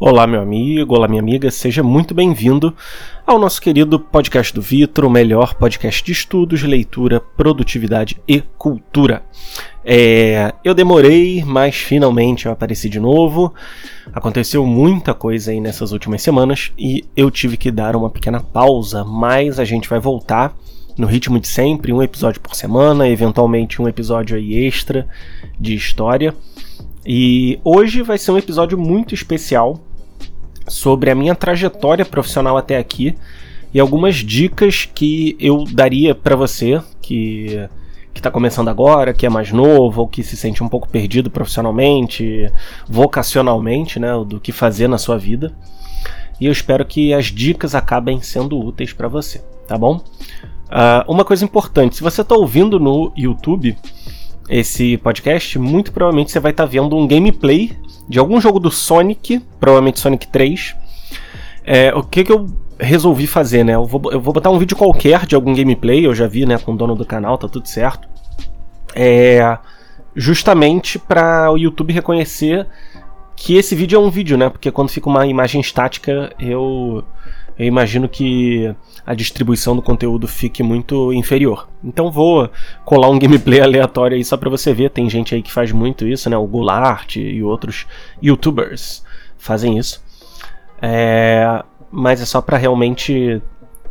Olá, meu amigo, olá, minha amiga, seja muito bem-vindo ao nosso querido podcast do Vitro, o melhor podcast de estudos, leitura, produtividade e cultura. É, eu demorei, mas finalmente eu apareci de novo. Aconteceu muita coisa aí nessas últimas semanas e eu tive que dar uma pequena pausa, mas a gente vai voltar no ritmo de sempre, um episódio por semana, eventualmente um episódio aí extra de história. E hoje vai ser um episódio muito especial sobre a minha trajetória profissional até aqui e algumas dicas que eu daria para você que que está começando agora, que é mais novo ou que se sente um pouco perdido profissionalmente, vocacionalmente, né, do que fazer na sua vida. E eu espero que as dicas acabem sendo úteis para você, tá bom? Uh, uma coisa importante, se você está ouvindo no YouTube esse podcast, muito provavelmente você vai estar tá vendo um gameplay de algum jogo do Sonic, provavelmente Sonic 3. É, o que, que eu resolvi fazer, né? Eu vou, eu vou botar um vídeo qualquer de algum gameplay, eu já vi, né, com o dono do canal, tá tudo certo. É, justamente para o YouTube reconhecer que esse vídeo é um vídeo, né? Porque quando fica uma imagem estática, eu, eu imagino que a distribuição do conteúdo fique muito inferior. Então vou colar um gameplay aleatório aí só para você ver. Tem gente aí que faz muito isso, né? O Goulart e outros youtubers fazem isso. É... Mas é só para realmente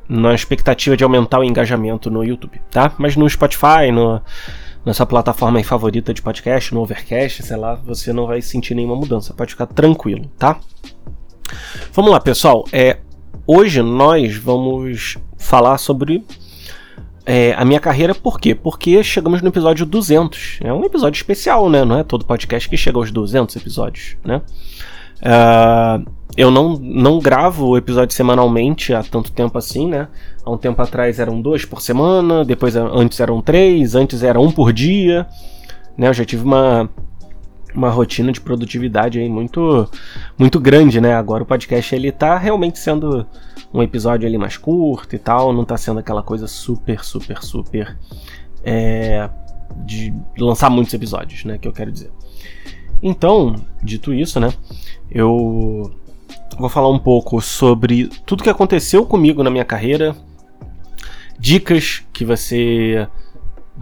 na expectativa de aumentar o engajamento no YouTube, tá? Mas no Spotify, no, na sua plataforma favorita de podcast, no Overcast, sei lá, você não vai sentir nenhuma mudança. Pode ficar tranquilo, tá? Vamos lá, pessoal. É, Hoje nós vamos falar sobre é, a minha carreira, por quê? Porque chegamos no episódio 200. É um episódio especial, né? Não é todo podcast que chega aos 200 episódios, né? Uh, eu não, não gravo episódio semanalmente há tanto tempo assim, né? Há um tempo atrás eram dois por semana, depois antes eram três, antes era um por dia, né? Eu já tive uma uma rotina de produtividade aí muito muito grande, né? Agora o podcast ele tá realmente sendo um episódio ali mais curto e tal, não tá sendo aquela coisa super, super, super é, de lançar muitos episódios, né? Que eu quero dizer. Então, dito isso, né? Eu vou falar um pouco sobre tudo que aconteceu comigo na minha carreira, dicas que você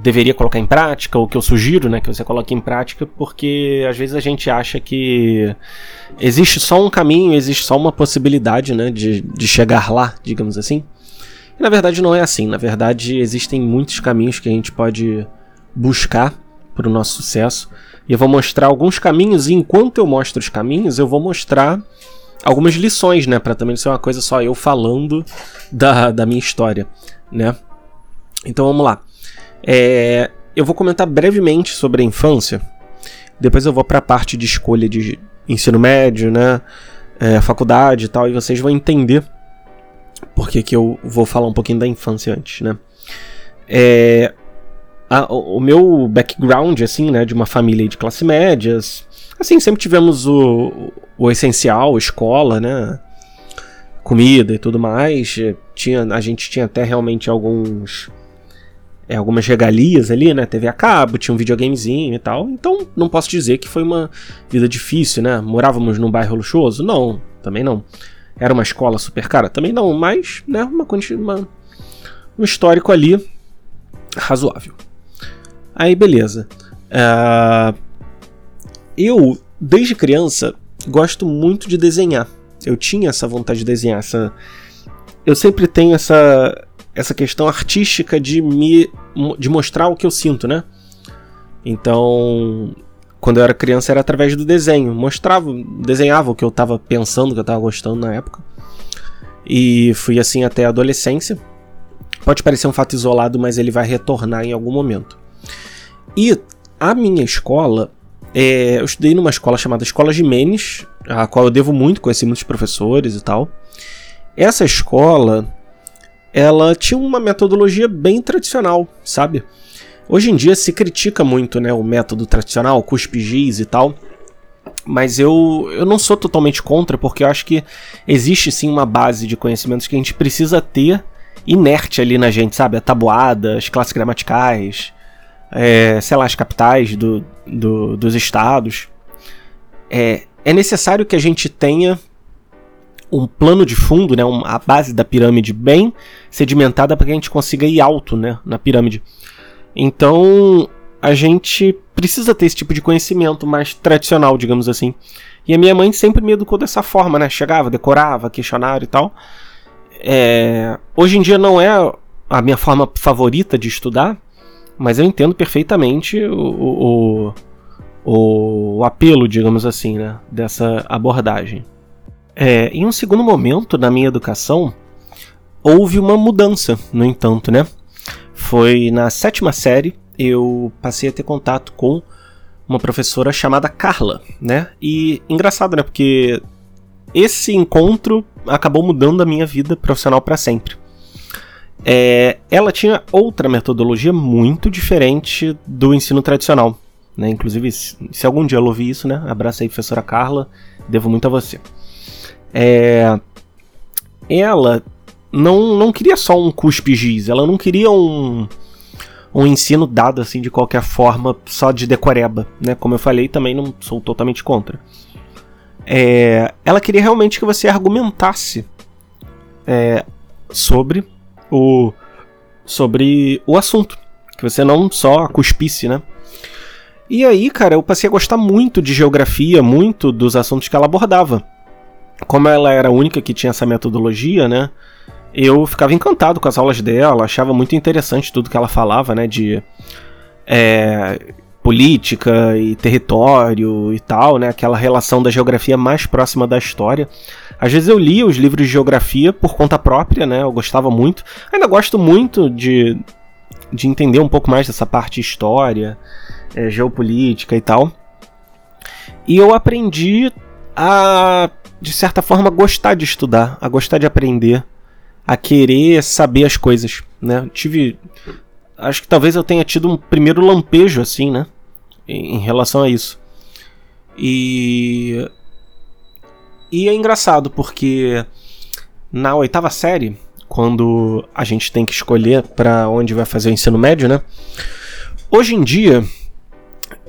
deveria colocar em prática, ou que eu sugiro né, que você coloque em prática, porque às vezes a gente acha que existe só um caminho, existe só uma possibilidade né, de, de chegar lá, digamos assim. E na verdade não é assim. Na verdade, existem muitos caminhos que a gente pode buscar para o nosso sucesso. E eu vou mostrar alguns caminhos, e enquanto eu mostro os caminhos, eu vou mostrar algumas lições, né? Para também ser uma coisa só eu falando da, da minha história, né? Então vamos lá. É, eu vou comentar brevemente sobre a infância. Depois eu vou para a parte de escolha de ensino médio, né? É, faculdade e tal, e vocês vão entender por que, que eu vou falar um pouquinho da infância antes, né? É, a, o, meu background, assim, né, de uma família de classe médias, assim, sempre tivemos o, o essencial, escola, né? Comida e tudo mais. Tinha, a gente tinha até realmente alguns é, algumas regalias ali, né? TV a cabo, tinha um videogamezinho e tal. Então não posso dizer que foi uma vida difícil, né? Morávamos num bairro luxuoso? Não, também não. Era uma escola super cara? Também não, mas, né? Uma, uma um histórico ali razoável. Aí, beleza. Uh, eu, desde criança, gosto muito de desenhar. Eu tinha essa vontade de desenhar, essa. Eu sempre tenho essa essa questão artística de me de mostrar o que eu sinto, né? Então, quando eu era criança era através do desenho, mostrava, desenhava o que eu estava pensando, o que eu estava gostando na época. E fui assim até a adolescência. Pode parecer um fato isolado, mas ele vai retornar em algum momento. E a minha escola, é, eu estudei numa escola chamada Escola Jimenez, a qual eu devo muito, conheci muitos professores e tal. Essa escola, ela tinha uma metodologia bem tradicional, sabe? Hoje em dia se critica muito, né, o método tradicional, cuspe giz e tal. Mas eu, eu não sou totalmente contra, porque eu acho que existe sim uma base de conhecimentos que a gente precisa ter inerte ali na gente, sabe? A tabuada, as classes gramaticais, é, sei lá, as capitais do, do, dos estados. É, é necessário que a gente tenha um plano de fundo, né, a base da pirâmide bem sedimentada para que a gente consiga ir alto né, na pirâmide. Então a gente precisa ter esse tipo de conhecimento mais tradicional, digamos assim. E a minha mãe sempre me educou dessa forma, né? Chegava, decorava, questionário e tal. É... Hoje em dia não é a minha forma favorita de estudar, mas eu entendo perfeitamente o, o, o apelo, digamos assim, né, dessa abordagem. É, em um segundo momento na minha educação, houve uma mudança, no entanto, né? Foi na sétima série eu passei a ter contato com uma professora chamada Carla, né? E engraçado, né? Porque esse encontro acabou mudando a minha vida profissional para sempre. É, ela tinha outra metodologia muito diferente do ensino tradicional. Né? Inclusive, se algum dia ela ouvir isso, né? Abraça aí, professora Carla. Devo muito a você. É, ela não, não queria só um cuspe giz, ela não queria um, um ensino dado assim de qualquer forma, só de decoreba, né? Como eu falei, também não sou totalmente contra. É, ela queria realmente que você argumentasse é, sobre o sobre o assunto, que você não só cuspisse, né? E aí, cara, eu passei a gostar muito de geografia, muito dos assuntos que ela abordava. Como ela era a única que tinha essa metodologia, né? Eu ficava encantado com as aulas dela, achava muito interessante tudo que ela falava, né? De é, política e território e tal, né? Aquela relação da geografia mais próxima da história. Às vezes eu lia os livros de geografia por conta própria, né? Eu gostava muito. Ainda gosto muito de, de entender um pouco mais dessa parte história, é, geopolítica e tal. E eu aprendi a, de certa forma, gostar de estudar, a gostar de aprender, a querer saber as coisas, né? Tive. Acho que talvez eu tenha tido um primeiro lampejo, assim, né? Em, em relação a isso. E. E é engraçado porque na oitava série, quando a gente tem que escolher para onde vai fazer o ensino médio, né? Hoje em dia,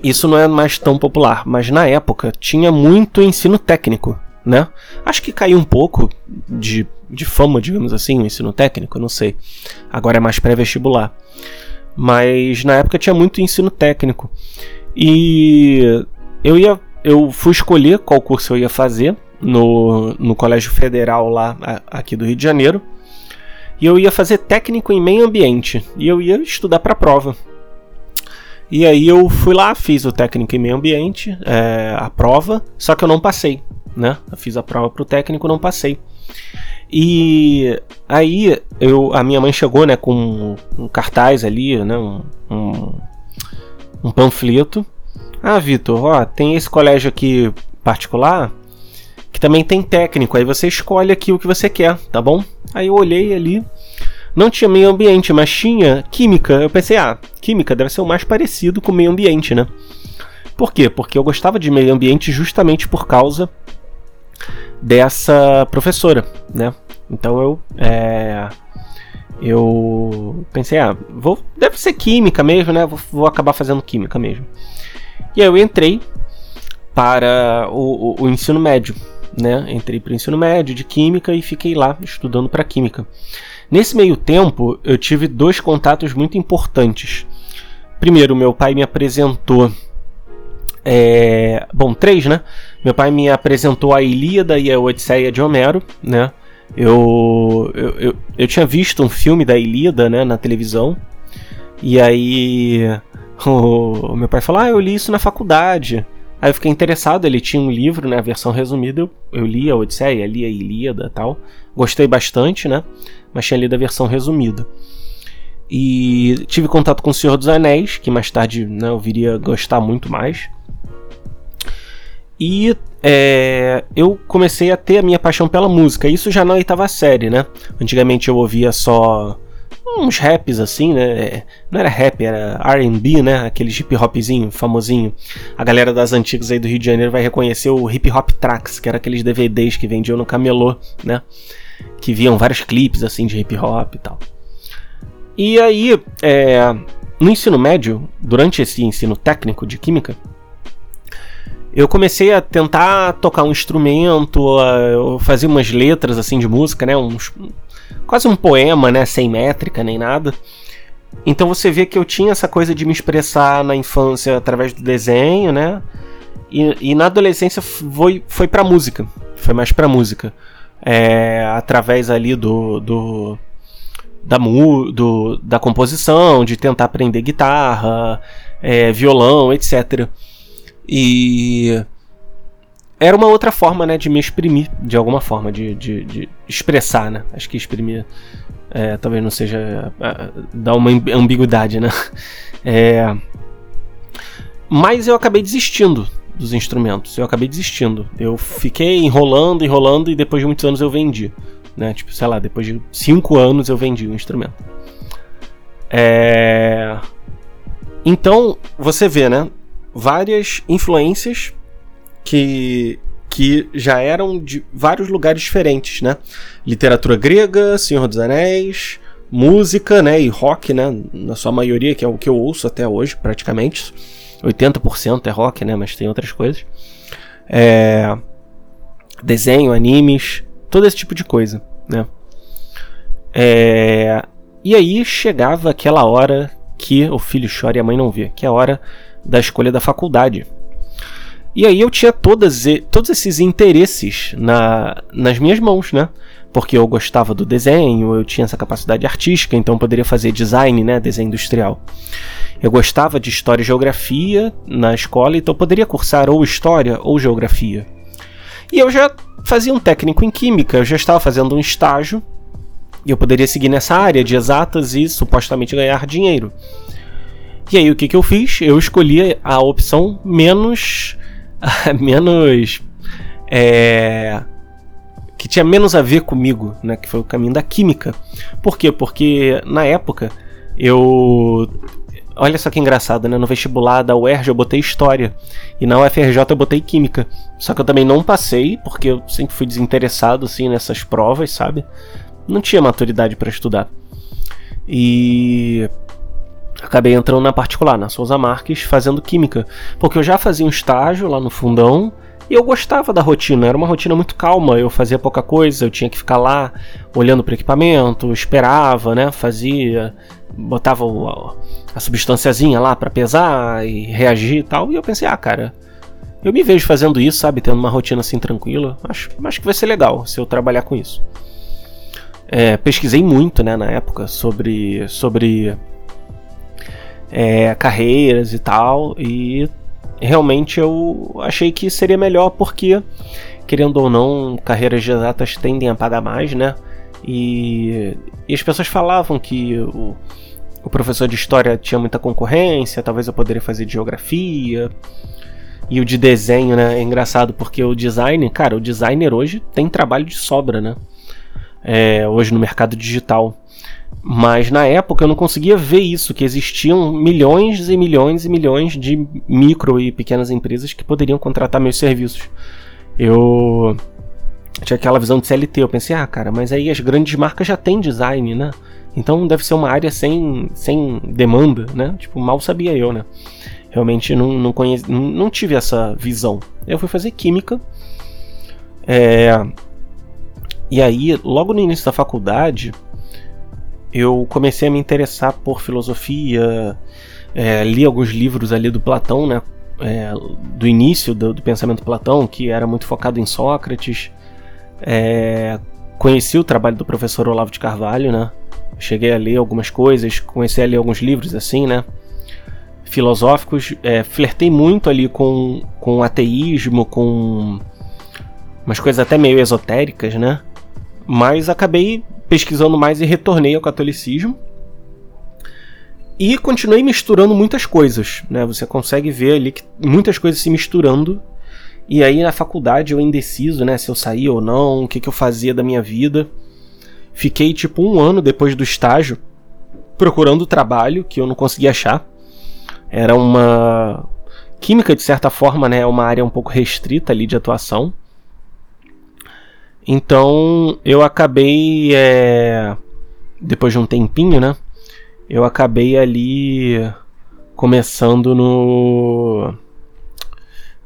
isso não é mais tão popular, mas na época tinha muito ensino técnico, né? Acho que caiu um pouco de, de fama, digamos assim, o ensino técnico, não sei. Agora é mais pré-vestibular. Mas na época tinha muito ensino técnico. E eu ia eu fui escolher qual curso eu ia fazer no, no Colégio Federal lá aqui do Rio de Janeiro. E eu ia fazer técnico em meio ambiente. E eu ia estudar para a prova. E aí eu fui lá, fiz o técnico em meio ambiente, é, a prova, só que eu não passei, né? Eu fiz a prova pro técnico, não passei. E aí eu, a minha mãe chegou, né, com um cartaz ali, né, um, um, um panfleto. Ah, Vitor, ó, tem esse colégio aqui particular que também tem técnico. Aí você escolhe aqui o que você quer, tá bom? Aí eu olhei ali, não tinha meio ambiente, mas tinha química. Eu pensei, ah, química deve ser o mais parecido com meio ambiente, né? Por quê? Porque eu gostava de meio ambiente justamente por causa dessa professora, né? Então eu é, eu pensei, ah, vou, deve ser química mesmo, né? Vou, vou acabar fazendo química mesmo. E aí eu entrei para o, o, o ensino médio, né? Entrei para o ensino médio de química e fiquei lá estudando para química. Nesse meio tempo, eu tive dois contatos muito importantes. Primeiro, meu pai me apresentou. É, bom, três, né? Meu pai me apresentou a Ilíada e a Odisseia de Homero, né? Eu, eu, eu, eu tinha visto um filme da Ilíada, né, na televisão. E aí o, o meu pai falou: Ah, eu li isso na faculdade. Aí eu fiquei interessado, ele tinha um livro, né, a versão resumida, eu, eu li a Odisseia, li a Ilíada tal. Gostei bastante, né, mas tinha lido a versão resumida. E tive contato com o Senhor dos Anéis, que mais tarde né, eu viria gostar muito mais. E é, eu comecei a ter a minha paixão pela música, isso já na oitava série, né? Antigamente eu ouvia só uns raps assim, né? Não era rap, era R&B, né? Aquele hip hopzinho famosinho. A galera das antigas aí do Rio de Janeiro vai reconhecer o Hip Hop Tracks, que era aqueles DVDs que vendiam no camelô, né? Que viam vários clipes assim de hip hop e tal. E aí, é, no ensino médio, durante esse ensino técnico de química, eu comecei a tentar tocar um instrumento, eu fazia umas letras assim de música, né? Uns, quase um poema, né? Sem métrica nem nada. Então você vê que eu tinha essa coisa de me expressar na infância através do desenho, né? E, e na adolescência foi, foi pra música. Foi mais pra música. É, através ali do, do, da, mu, do, da composição, de tentar aprender guitarra, é, violão, etc. E era uma outra forma, né, de me exprimir, de alguma forma, de, de, de expressar, né? Acho que exprimir é, talvez não seja é, dá uma ambiguidade, né? É, mas eu acabei desistindo dos instrumentos. Eu acabei desistindo. Eu fiquei enrolando, enrolando e depois de muitos anos eu vendi, né? Tipo, sei lá, depois de cinco anos eu vendi o instrumento. É... Então você vê, né? Várias influências que, que já eram de vários lugares diferentes, né? Literatura grega, Senhor dos Anéis, música, né? E rock, né? Na sua maioria, que é o que eu ouço até hoje, praticamente. 80% é rock, né? Mas tem outras coisas. É... Desenho, animes, todo esse tipo de coisa, né? É... E aí chegava aquela hora que o filho chora e a mãe não vê, que é a hora da escolha da faculdade. E aí eu tinha todas, todos esses interesses na, nas minhas mãos, né? Porque eu gostava do desenho, eu tinha essa capacidade artística, então poderia fazer design, né? Desenho industrial. Eu gostava de história e geografia na escola, então poderia cursar ou história ou geografia. E eu já fazia um técnico em química, eu já estava fazendo um estágio, e eu poderia seguir nessa área de exatas e supostamente ganhar dinheiro. E aí o que, que eu fiz? Eu escolhi a opção menos. menos. É, que tinha menos a ver comigo, né? Que foi o caminho da química. Por quê? Porque na época eu. Olha só que engraçado, né? No vestibular da UERJ eu botei História. E na UFRJ eu botei Química. Só que eu também não passei, porque eu sempre fui desinteressado, assim, nessas provas, sabe? Não tinha maturidade para estudar. E acabei entrando na particular, na Souza Marques, fazendo química, porque eu já fazia um estágio lá no fundão e eu gostava da rotina, era uma rotina muito calma, eu fazia pouca coisa, eu tinha que ficar lá olhando para o equipamento, esperava, né, fazia, botava o, a, substânciazinha lá para pesar e reagir e tal, e eu pensei, ah, cara, eu me vejo fazendo isso, sabe, tendo uma rotina assim tranquila, acho, acho que vai ser legal se eu trabalhar com isso. É, pesquisei muito, né, na época sobre sobre é, carreiras e tal, e realmente eu achei que seria melhor porque, querendo ou não, carreiras de exatas tendem a pagar mais, né? E, e as pessoas falavam que o, o professor de história tinha muita concorrência, talvez eu poderia fazer geografia. E o de desenho, né? É engraçado porque o design, cara, o designer hoje tem trabalho de sobra, né? É, hoje no mercado digital. Mas na época eu não conseguia ver isso, que existiam milhões e milhões e milhões de micro e pequenas empresas que poderiam contratar meus serviços. Eu tinha aquela visão de CLT, eu pensei, ah, cara, mas aí as grandes marcas já têm design, né? Então deve ser uma área sem, sem demanda, né? Tipo, mal sabia eu, né? Realmente não, não, não tive essa visão. Eu fui fazer química. É, e aí, logo no início da faculdade, eu comecei a me interessar por filosofia, é, li alguns livros ali do Platão, né? É, do início do, do, pensamento Platão, que era muito focado em Sócrates. É, conheci o trabalho do professor Olavo de Carvalho, né? Cheguei a ler algumas coisas, comecei a ler alguns livros assim, né? Filosóficos. É, flertei muito ali com, com ateísmo, com umas coisas até meio esotéricas, né? Mas acabei pesquisando mais e retornei ao catolicismo. E continuei misturando muitas coisas, né? Você consegue ver ali que muitas coisas se misturando. E aí na faculdade eu indeciso, né? Se eu saía ou não, o que, que eu fazia da minha vida. Fiquei tipo um ano depois do estágio procurando trabalho que eu não conseguia achar. Era uma química de certa forma, né? É uma área um pouco restrita ali de atuação. Então eu acabei, é, depois de um tempinho, né? Eu acabei ali começando no.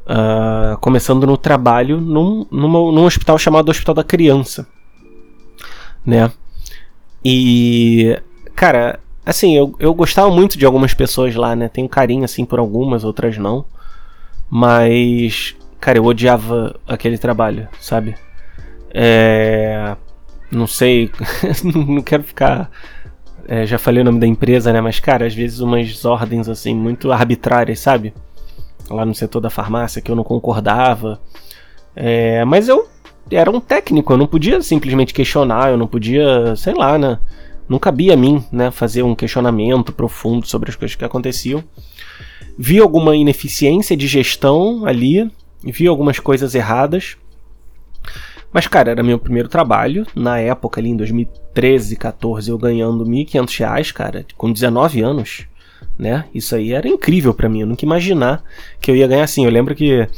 Uh, começando no trabalho num, numa, num hospital chamado Hospital da Criança, né? E, cara, assim, eu, eu gostava muito de algumas pessoas lá, né? Tenho carinho, assim, por algumas, outras não. Mas, cara, eu odiava aquele trabalho, sabe? É. Não sei, não quero ficar. É, já falei o nome da empresa, né? Mas, cara, às vezes umas ordens, assim, muito arbitrárias, sabe? Lá no setor da farmácia que eu não concordava. É, mas eu era um técnico, eu não podia simplesmente questionar, eu não podia, sei lá, né? Não cabia a mim, né, fazer um questionamento profundo sobre as coisas que aconteciam. Vi alguma ineficiência de gestão ali, vi algumas coisas erradas. Mas, cara, era meu primeiro trabalho. Na época, ali em 2013, 14, eu ganhando R$ 1.500, cara, com 19 anos né? Isso aí era incrível para mim, eu nunca imaginar que eu ia ganhar assim. Eu lembro que,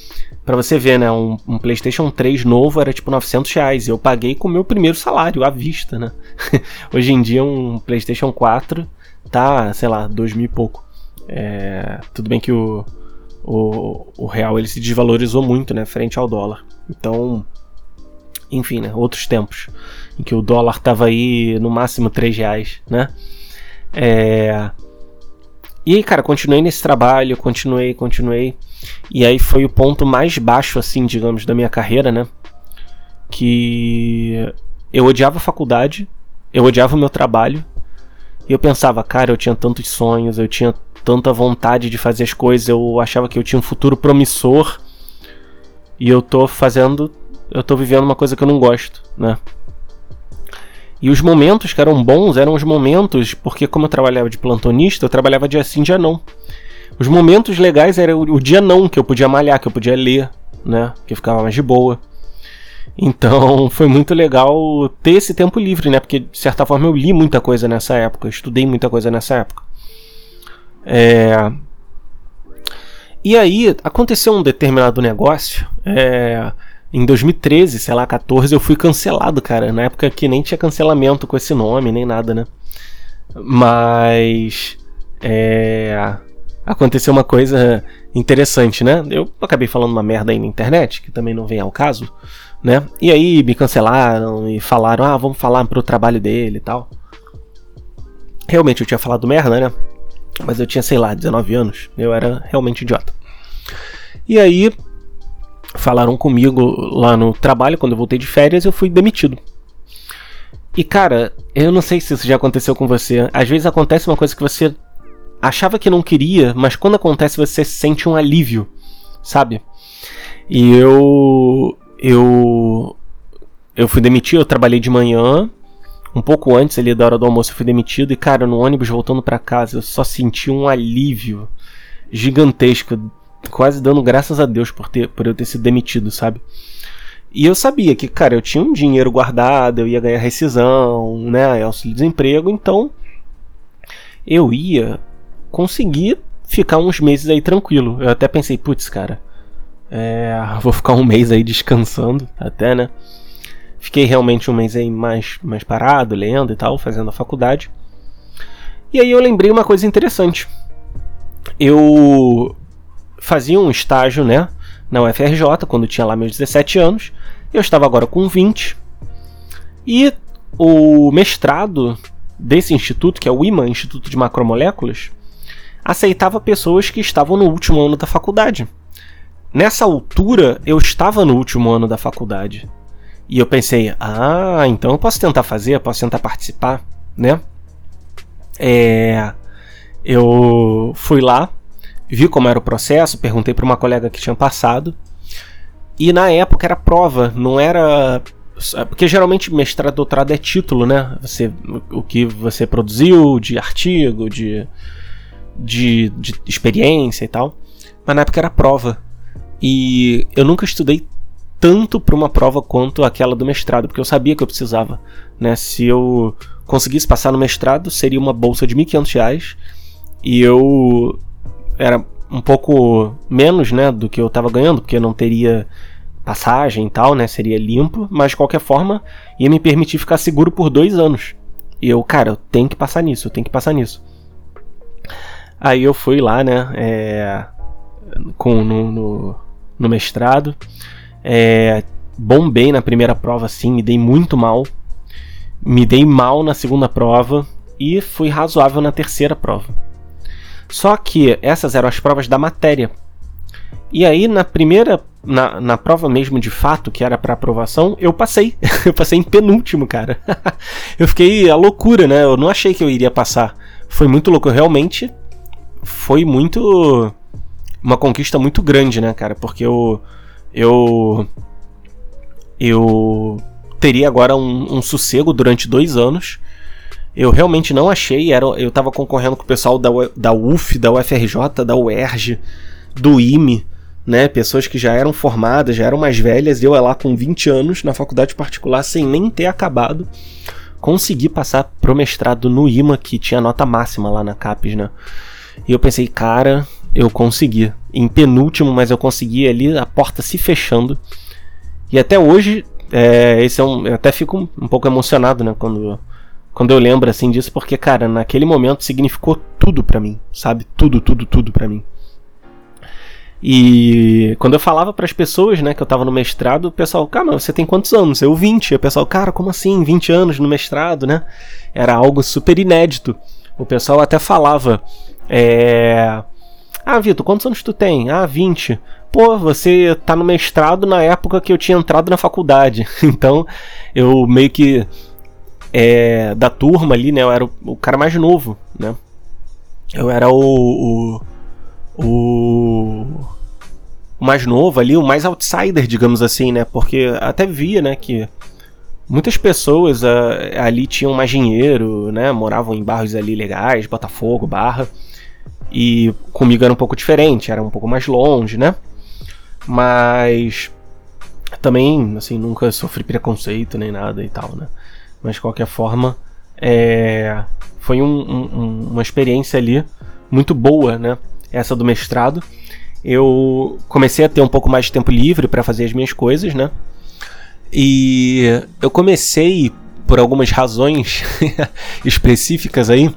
para você ver, né, um, um, PlayStation 3 novo era tipo 900 reais. Eu paguei com o meu primeiro salário, à vista, né? Hoje em dia, um PlayStation 4 tá, sei lá, dois mil e pouco. É, tudo bem que o, o, o real ele se desvalorizou muito, né, frente ao dólar. Então, enfim, né, outros tempos em que o dólar tava aí no máximo 3 reais, né? É, e aí, cara, continuei nesse trabalho, continuei, continuei. E aí foi o ponto mais baixo, assim, digamos, da minha carreira, né? Que eu odiava a faculdade, eu odiava o meu trabalho. E eu pensava, cara, eu tinha tantos sonhos, eu tinha tanta vontade de fazer as coisas, eu achava que eu tinha um futuro promissor. E eu tô fazendo, eu tô vivendo uma coisa que eu não gosto, né? E os momentos que eram bons eram os momentos, porque como eu trabalhava de plantonista, eu trabalhava dia sim, dia não. Os momentos legais era o, dia não, que eu podia malhar, que eu podia ler, né? Que ficava mais de boa. Então foi muito legal ter esse tempo livre, né? Porque de certa forma eu li muita coisa nessa época, eu estudei muita coisa nessa época. É... E aí aconteceu um determinado negócio. É em 2013, sei lá, 14, eu fui cancelado, cara. Na época que nem tinha cancelamento com esse nome, nem nada, né? Mas. É. Aconteceu uma coisa interessante, né? Eu acabei falando uma merda aí na internet, que também não vem ao caso, né? E aí me cancelaram e falaram, ah, vamos falar pro trabalho dele e tal. Realmente eu tinha falado merda, né? Mas eu tinha, sei lá, 19 anos. Eu era realmente idiota. E aí falaram comigo lá no trabalho, quando eu voltei de férias, eu fui demitido. E cara, eu não sei se isso já aconteceu com você. Às vezes acontece uma coisa que você achava que não queria, mas quando acontece você sente um alívio, sabe? E eu eu eu fui demitido, eu trabalhei de manhã, um pouco antes ali da hora do almoço eu fui demitido e cara, no ônibus voltando para casa, eu só senti um alívio gigantesco quase dando graças a Deus por, ter, por eu ter sido demitido, sabe? E eu sabia que, cara, eu tinha um dinheiro guardado, eu ia ganhar rescisão, né, auxílio-desemprego, então eu ia conseguir ficar uns meses aí tranquilo. Eu até pensei, putz, cara, é, vou ficar um mês aí descansando, até, né? Fiquei realmente um mês aí mais, mais parado, lendo e tal, fazendo a faculdade. E aí eu lembrei uma coisa interessante. Eu fazia um estágio, né, na UFRJ, quando tinha lá meus 17 anos. Eu estava agora com 20. E o mestrado desse instituto, que é o IMA, Instituto de Macromoléculas, aceitava pessoas que estavam no último ano da faculdade. Nessa altura, eu estava no último ano da faculdade. E eu pensei, ah, então eu posso tentar fazer, posso tentar participar, né? É, eu fui lá, vi como era o processo, perguntei para uma colega que tinha passado. E na época era prova, não era. Porque geralmente mestrado doutorado é título, né? Você, o que você produziu de artigo, de, de, de experiência e tal. Mas na época era prova. E eu nunca estudei tanto para uma prova quanto aquela do mestrado, porque eu sabia que eu precisava. Né? Se eu conseguisse passar no mestrado, seria uma bolsa de R$ 1.500 e eu era um pouco menos, né, do que eu tava ganhando, porque não teria passagem e tal, né, seria limpo, mas de qualquer forma ia me permitir ficar seguro por dois anos. E eu, cara, eu tenho que passar nisso, eu tenho que passar nisso. Aí eu fui lá, né, é, com, no, no, no mestrado. É, bombei na primeira prova, sim, me dei muito mal. Me dei mal na segunda prova e fui razoável na terceira prova. Só que essas eram as provas da matéria. E aí, na primeira, na, na prova mesmo de fato, que era para aprovação, eu passei. eu passei em penúltimo, cara. eu fiquei a loucura, né? Eu não achei que eu iria passar. Foi muito louco. Realmente foi muito. Uma conquista muito grande, né, cara? Porque eu. Eu. Eu teria agora um, um sossego durante dois anos. Eu realmente não achei. Era, eu tava concorrendo com o pessoal da, da UF, da UFRJ, da UERJ, do IME, né? Pessoas que já eram formadas, já eram mais velhas. Eu lá com 20 anos na faculdade particular, sem nem ter acabado. Consegui passar pro mestrado no IMA, que tinha nota máxima lá na CAPES, né? E eu pensei, cara, eu consegui. Em penúltimo, mas eu consegui ali, a porta se fechando. E até hoje, é, esse é um, eu até fico um pouco emocionado, né? Quando quando eu lembro assim disso, porque, cara, naquele momento significou tudo para mim, sabe? Tudo, tudo, tudo para mim. E quando eu falava para as pessoas, né, que eu tava no mestrado, o pessoal, cara, você tem quantos anos? Eu 20. E o pessoal, cara, como assim? 20 anos no mestrado, né? Era algo super inédito. O pessoal até falava, é. Ah, Vitor, quantos anos tu tem? Ah, 20. Pô, você tá no mestrado na época que eu tinha entrado na faculdade. Então, eu meio que é, da turma ali, né? Eu era o, o, cara mais novo, né? Eu era o, o, o, o mais novo ali, o mais outsider, digamos assim, né? Porque até via, né, que muitas pessoas uh, ali tinham mais dinheiro, né? Moravam em bairros ali legais, Botafogo, Barra. E comigo era um pouco diferente, era um pouco mais longe, né? Mas também, assim, nunca sofri preconceito nem nada e tal, né? Mas de qualquer forma, é, foi um, um, uma experiência ali muito boa, né? Essa do mestrado. Eu comecei a ter um pouco mais de tempo livre para fazer as minhas coisas, né? E eu comecei, por algumas razões específicas aí,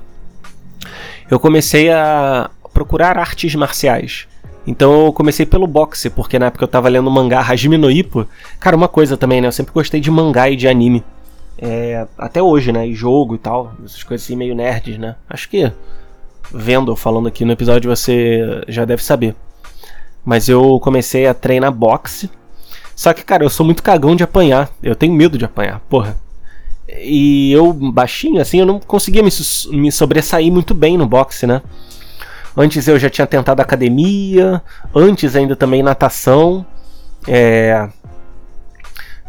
eu comecei a procurar artes marciais. Então eu comecei pelo boxe, porque na época eu tava lendo mangá Hajime no Ippo. Cara, uma coisa também, né? Eu sempre gostei de mangá e de anime. É, até hoje, né? E jogo e tal. Essas coisas assim meio nerds, né? Acho que vendo ou falando aqui no episódio você já deve saber. Mas eu comecei a treinar boxe. Só que, cara, eu sou muito cagão de apanhar. Eu tenho medo de apanhar, porra. E eu, baixinho, assim, eu não conseguia me, me sobressair muito bem no boxe, né? Antes eu já tinha tentado academia, antes ainda também natação. É,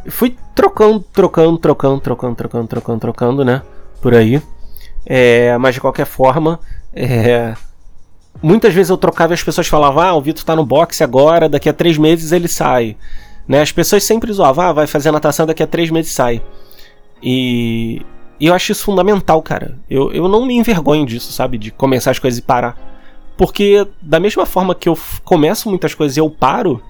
fui trocando, trocando, trocando, trocando, trocando, trocando, trocando, né? Por aí. É, mas de qualquer forma, é, muitas vezes eu trocava e as pessoas falavam: Ah, o Vitor tá no boxe agora, daqui a três meses ele sai. Né? As pessoas sempre zoavam: Ah, vai fazer natação, daqui a três meses sai. E, e eu acho isso fundamental, cara. Eu, eu não me envergonho disso, sabe? De começar as coisas e parar. Porque, da mesma forma que eu começo muitas coisas e eu paro,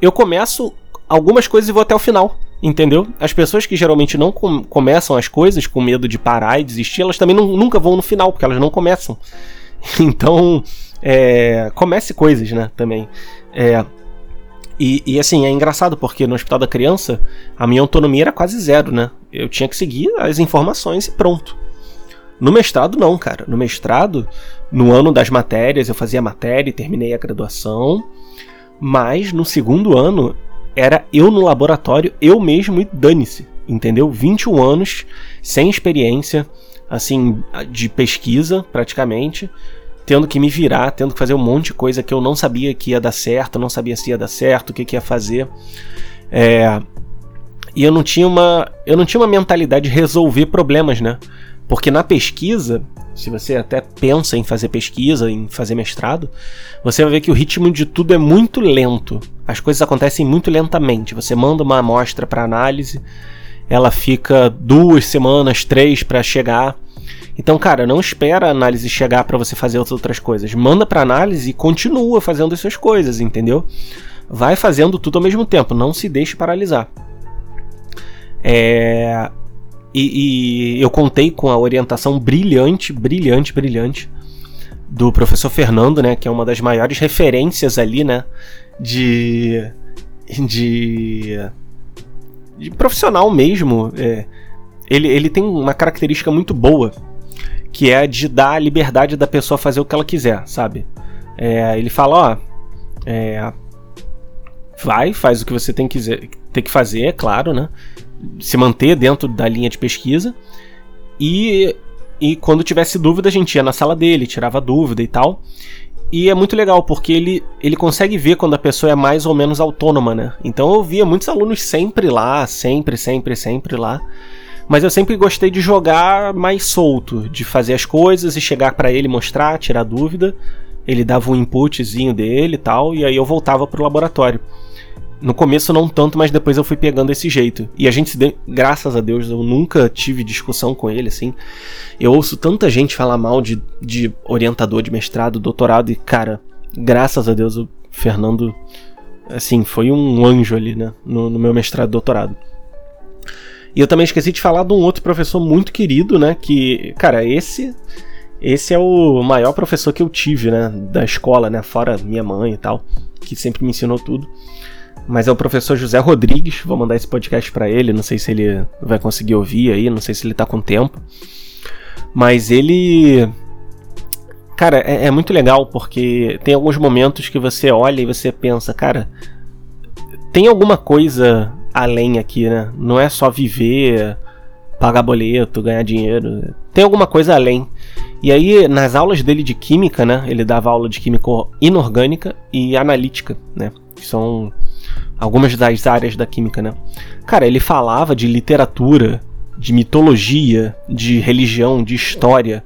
eu começo algumas coisas e vou até o final. Entendeu? As pessoas que geralmente não com começam as coisas com medo de parar e desistir, elas também não, nunca vão no final, porque elas não começam. Então, é, comece coisas, né? Também. É, e, e, assim, é engraçado porque no Hospital da Criança a minha autonomia era quase zero, né? Eu tinha que seguir as informações e pronto. No mestrado, não, cara. No mestrado, no ano das matérias, eu fazia matéria e terminei a graduação. Mas no segundo ano, era eu no laboratório, eu mesmo e dane-se, entendeu? 21 anos, sem experiência, assim, de pesquisa, praticamente, tendo que me virar, tendo que fazer um monte de coisa que eu não sabia que ia dar certo, não sabia se ia dar certo, o que, que ia fazer. É... E eu não tinha uma. Eu não tinha uma mentalidade de resolver problemas, né? Porque na pesquisa, se você até pensa em fazer pesquisa, em fazer mestrado, você vai ver que o ritmo de tudo é muito lento. As coisas acontecem muito lentamente. Você manda uma amostra para análise, ela fica duas semanas, três para chegar. Então, cara, não espera a análise chegar para você fazer outras coisas. Manda para análise e continua fazendo as suas coisas, entendeu? Vai fazendo tudo ao mesmo tempo, não se deixe paralisar. É, e, e, eu contei com a orientação brilhante, brilhante, brilhante do professor Fernando, né, que é uma das maiores referências ali, né, de. de. de profissional mesmo. É, ele, ele tem uma característica muito boa, que é de dar a liberdade da pessoa fazer o que ela quiser, sabe? É, ele fala, ó. É, vai, faz o que você tem que, tem que fazer, é claro, né? Se manter dentro da linha de pesquisa. E, e quando tivesse dúvida, a gente ia na sala dele, tirava dúvida e tal. E é muito legal, porque ele, ele consegue ver quando a pessoa é mais ou menos autônoma, né? Então eu via muitos alunos sempre lá, sempre, sempre, sempre lá. Mas eu sempre gostei de jogar mais solto, de fazer as coisas e chegar para ele mostrar, tirar dúvida. Ele dava um inputzinho dele e tal, e aí eu voltava pro laboratório. No começo não tanto, mas depois eu fui pegando esse jeito. E a gente se deu, graças a Deus, eu nunca tive discussão com ele, assim. Eu ouço tanta gente falar mal de, de orientador de mestrado, doutorado, e, cara, graças a Deus o Fernando, assim, foi um anjo ali, né, no, no meu mestrado e doutorado. E eu também esqueci de falar de um outro professor muito querido, né, que, cara, esse esse é o maior professor que eu tive, né, da escola, né, fora minha mãe e tal, que sempre me ensinou tudo. Mas é o professor José Rodrigues, vou mandar esse podcast para ele, não sei se ele vai conseguir ouvir aí, não sei se ele tá com tempo. Mas ele Cara, é, é, muito legal porque tem alguns momentos que você olha e você pensa, cara, tem alguma coisa além aqui, né? Não é só viver, pagar boleto, ganhar dinheiro. Tem alguma coisa além. E aí, nas aulas dele de química, né? Ele dava aula de química inorgânica e analítica, né? Que são algumas das áreas da química, né? Cara, ele falava de literatura, de mitologia, de religião, de história.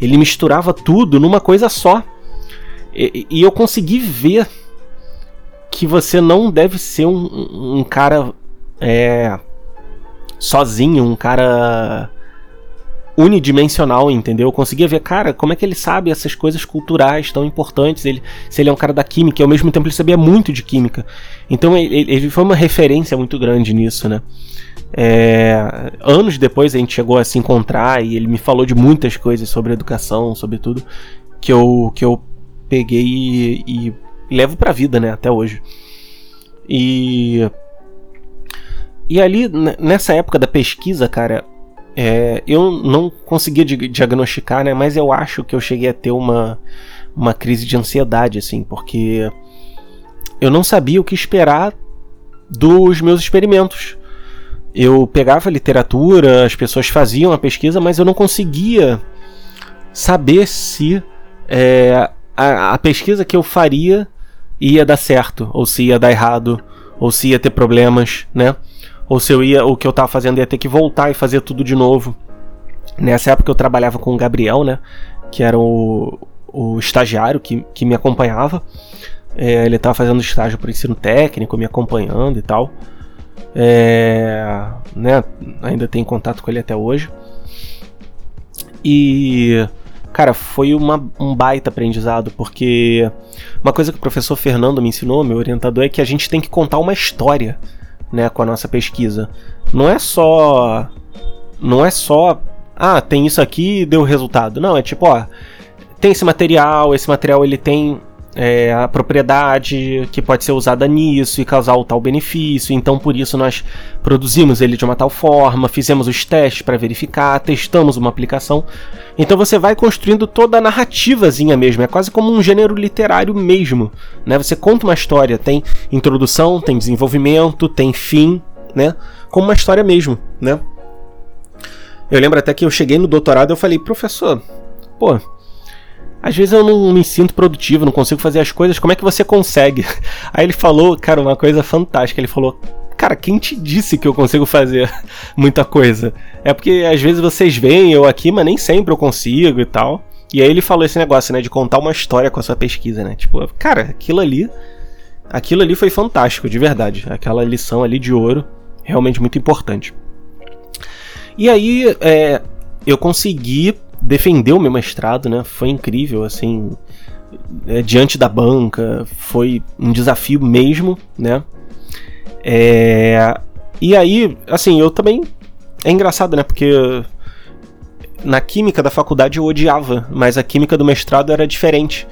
Ele misturava tudo numa coisa só. E, e eu consegui ver que você não deve ser um, um cara é, sozinho, um cara unidimensional, entendeu? Eu conseguia ver, cara, como é que ele sabe essas coisas culturais tão importantes? Ele, se ele é um cara da química, e ao mesmo tempo ele sabia muito de química. Então ele, ele foi uma referência muito grande nisso, né? É, anos depois a gente chegou a se encontrar e ele me falou de muitas coisas sobre educação, sobre tudo, que eu, que eu peguei e, e levo pra vida, né, até hoje. E. E ali, nessa época da pesquisa, cara, é, eu não conseguia diagnosticar, né? Mas eu acho que eu cheguei a ter uma, uma crise de ansiedade, assim, porque eu não sabia o que esperar dos meus experimentos. Eu pegava literatura, as pessoas faziam a pesquisa, mas eu não conseguia saber se é, a, a pesquisa que eu faria ia dar certo, ou se ia dar errado, ou se ia ter problemas, né? Ou se eu ia, o que eu tava fazendo ia ter que voltar e fazer tudo de novo. Nessa época eu trabalhava com o Gabriel, né? Que era o, o estagiário que, que me acompanhava. É, ele estava fazendo estágio para ensino técnico, me acompanhando e tal. É, né, ainda tenho contato com ele até hoje. E, cara, foi uma, um baita aprendizado, porque uma coisa que o professor Fernando me ensinou, meu orientador, é que a gente tem que contar uma história né, com a nossa pesquisa. Não é só não é só ah, tem isso aqui e deu resultado. Não, é tipo, ó, tem esse material, esse material ele tem é, a propriedade que pode ser usada nisso e causar o tal benefício, então por isso nós produzimos ele de uma tal forma, fizemos os testes para verificar, testamos uma aplicação. Então você vai construindo toda a narrativazinha mesmo, é quase como um gênero literário mesmo, né? Você conta uma história, tem introdução, tem desenvolvimento, tem fim, né? Como uma história mesmo, né? Eu lembro até que eu cheguei no doutorado e eu falei, professor, pô, às vezes eu não me sinto produtivo, não consigo fazer as coisas, como é que você consegue? Aí ele falou, cara, uma coisa fantástica. Ele falou, cara, quem te disse que eu consigo fazer muita coisa? É porque às vezes vocês veem eu aqui, mas nem sempre eu consigo e tal. E aí ele falou esse negócio, né, de contar uma história com a sua pesquisa, né? Tipo, cara, aquilo ali, aquilo ali foi fantástico, de verdade. Aquela lição ali de ouro, realmente muito importante. E aí, é, eu consegui defendeu meu mestrado, né? Foi incrível, assim, é, diante da banca, foi um desafio mesmo, né? É, e aí, assim, eu também. É engraçado, né? Porque na química da faculdade eu odiava, mas a química do mestrado era diferente.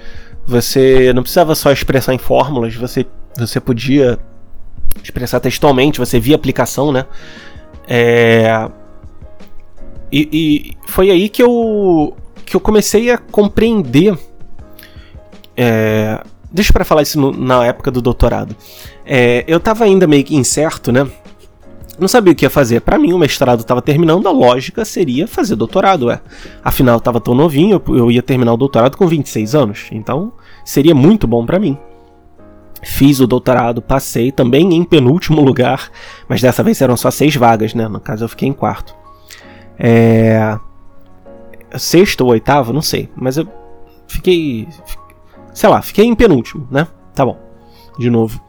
Você não precisava só expressar em fórmulas, você Você podia expressar textualmente, você via aplicação, né? É... E, e, foi aí que eu, que eu comecei a compreender. É... Deixa para falar isso no, na época do doutorado. É, eu tava ainda meio que incerto, né? Não sabia o que ia fazer. Para mim, o mestrado estava terminando, a lógica seria fazer doutorado, é. Afinal, eu tava tão novinho, eu ia terminar o doutorado com 26 anos. Então, seria muito bom para mim. Fiz o doutorado, passei também em penúltimo lugar, mas dessa vez eram só seis vagas, né? No caso, eu fiquei em quarto. É. Sexto ou oitavo, não sei, mas eu fiquei. Sei lá, fiquei em penúltimo, né? Tá bom. De novo.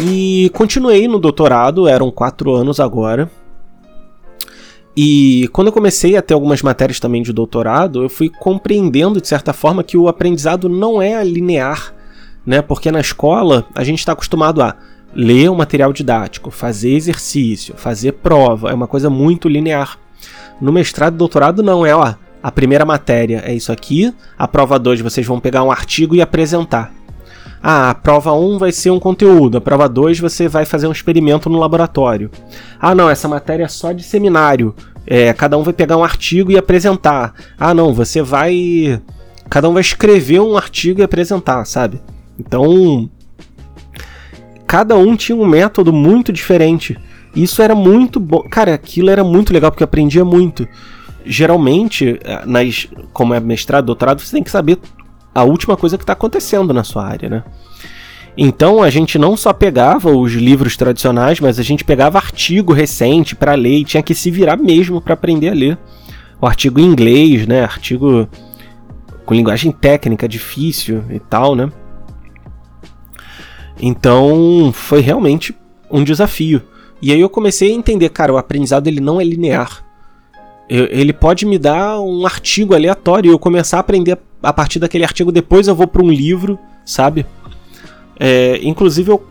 E continuei no doutorado, eram quatro anos agora. E quando eu comecei a ter algumas matérias também de doutorado, eu fui compreendendo de certa forma que o aprendizado não é linear, né? Porque na escola a gente está acostumado a ler o um material didático, fazer exercício, fazer prova, é uma coisa muito linear. No mestrado e doutorado não é, ó, a primeira matéria é isso aqui, a prova 2 vocês vão pegar um artigo e apresentar. Ah, a prova 1 vai ser um conteúdo, a prova 2 você vai fazer um experimento no laboratório. Ah, não, essa matéria é só de seminário. É, cada um vai pegar um artigo e apresentar. Ah, não, você vai. Cada um vai escrever um artigo e apresentar, sabe? Então. Cada um tinha um método muito diferente. Isso era muito bom. Cara, aquilo era muito legal porque eu aprendia muito. Geralmente, eh, nas, como é mestrado, doutorado, você tem que saber a última coisa que está acontecendo na sua área, né? Então a gente não só pegava os livros tradicionais, mas a gente pegava artigo recente para ler e tinha que se virar mesmo para aprender a ler. O artigo em inglês, né? Artigo com linguagem técnica difícil e tal, né? Então foi realmente um desafio. E aí eu comecei a entender, cara, o aprendizado ele não é linear. Eu, ele pode me dar um artigo aleatório e eu começar a aprender a partir daquele artigo, depois eu vou para um livro, sabe? É, inclusive, eu,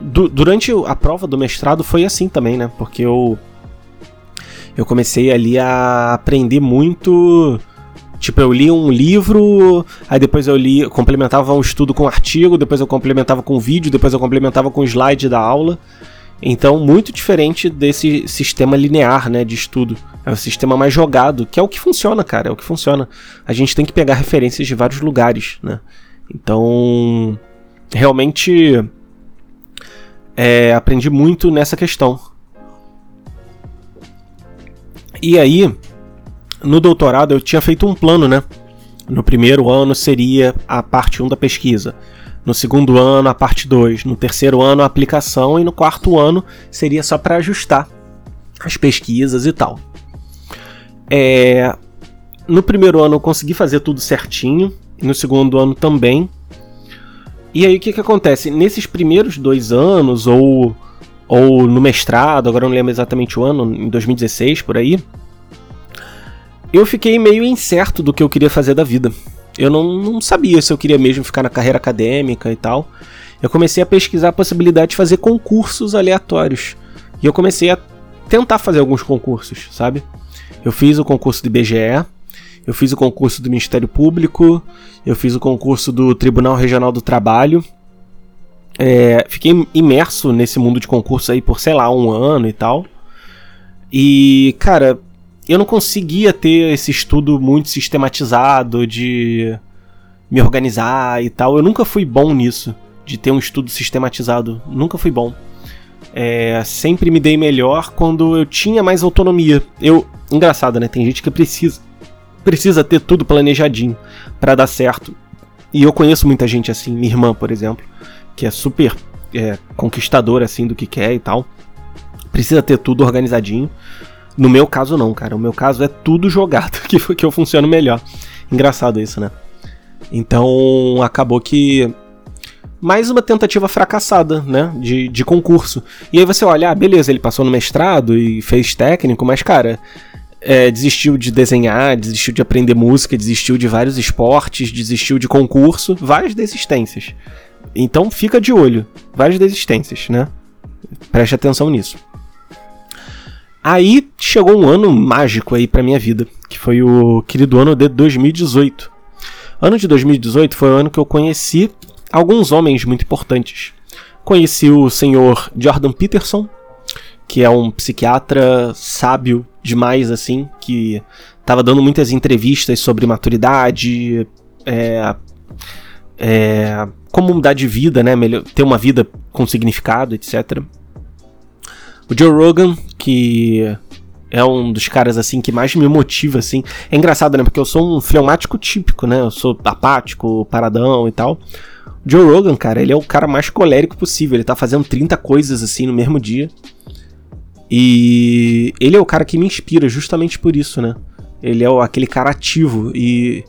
du durante a prova do mestrado foi assim também, né? Porque eu, eu comecei ali a aprender muito. Tipo, eu li um livro, aí depois eu li, complementava um estudo com um artigo, depois eu complementava com um vídeo, depois eu complementava com um slide da aula. Então, muito diferente desse sistema linear, né, de estudo. É o sistema mais jogado, que é o que funciona, cara, é o que funciona. A gente tem que pegar referências de vários lugares, né? Então, realmente é, aprendi muito nessa questão. E aí, no doutorado eu tinha feito um plano, né? No primeiro ano seria a parte 1 da pesquisa. No segundo ano, a parte 2. No terceiro ano, a aplicação. E no quarto ano, seria só para ajustar as pesquisas e tal. É... No primeiro ano, eu consegui fazer tudo certinho. No segundo ano também. E aí, o que, que acontece? Nesses primeiros dois anos, ou, ou no mestrado, agora não lembro exatamente o ano, em 2016 por aí. Eu fiquei meio incerto do que eu queria fazer da vida eu não, não sabia se eu queria mesmo ficar na carreira acadêmica e tal. Eu comecei a pesquisar a possibilidade de fazer concursos aleatórios. E eu comecei a tentar fazer alguns concursos, sabe? Eu fiz o concurso do IBGE, eu fiz o concurso do Ministério Público, eu fiz o concurso do Tribunal Regional do Trabalho. É, fiquei imerso nesse mundo de concurso aí por, sei lá, um ano e tal. E, cara, eu não conseguia ter esse estudo muito sistematizado de me organizar e tal. Eu nunca fui bom nisso, de ter um estudo sistematizado. Nunca fui bom. É, sempre me dei melhor quando eu tinha mais autonomia. Eu, engraçado, né? Tem gente que precisa precisa ter tudo planejadinho para dar certo. E eu conheço muita gente assim, minha irmã, por exemplo, que é super é, conquistadora assim do que quer e tal. Precisa ter tudo organizadinho. No meu caso, não, cara. O meu caso é tudo jogado que, que eu funciono melhor. Engraçado isso, né? Então, acabou que. Mais uma tentativa fracassada, né? De, de concurso. E aí você olha, ah, beleza, ele passou no mestrado e fez técnico, mas, cara, é, desistiu de desenhar, desistiu de aprender música, desistiu de vários esportes, desistiu de concurso, várias desistências. Então fica de olho, várias desistências, né? Preste atenção nisso. Aí chegou um ano mágico aí pra minha vida, que foi o querido ano de 2018. Ano de 2018 foi o ano que eu conheci alguns homens muito importantes. Conheci o senhor Jordan Peterson, que é um psiquiatra sábio demais, assim, que estava dando muitas entrevistas sobre maturidade, é, é, como mudar de vida, né? Melhor, ter uma vida com significado, etc. O Joe Rogan, que é um dos caras assim que mais me motiva assim. É engraçado, né? Porque eu sou um fleumático típico, né? Eu sou apático, paradão e tal. O Joe Rogan, cara, ele é o cara mais colérico possível. Ele tá fazendo 30 coisas assim no mesmo dia. E ele é o cara que me inspira justamente por isso, né? Ele é aquele cara ativo e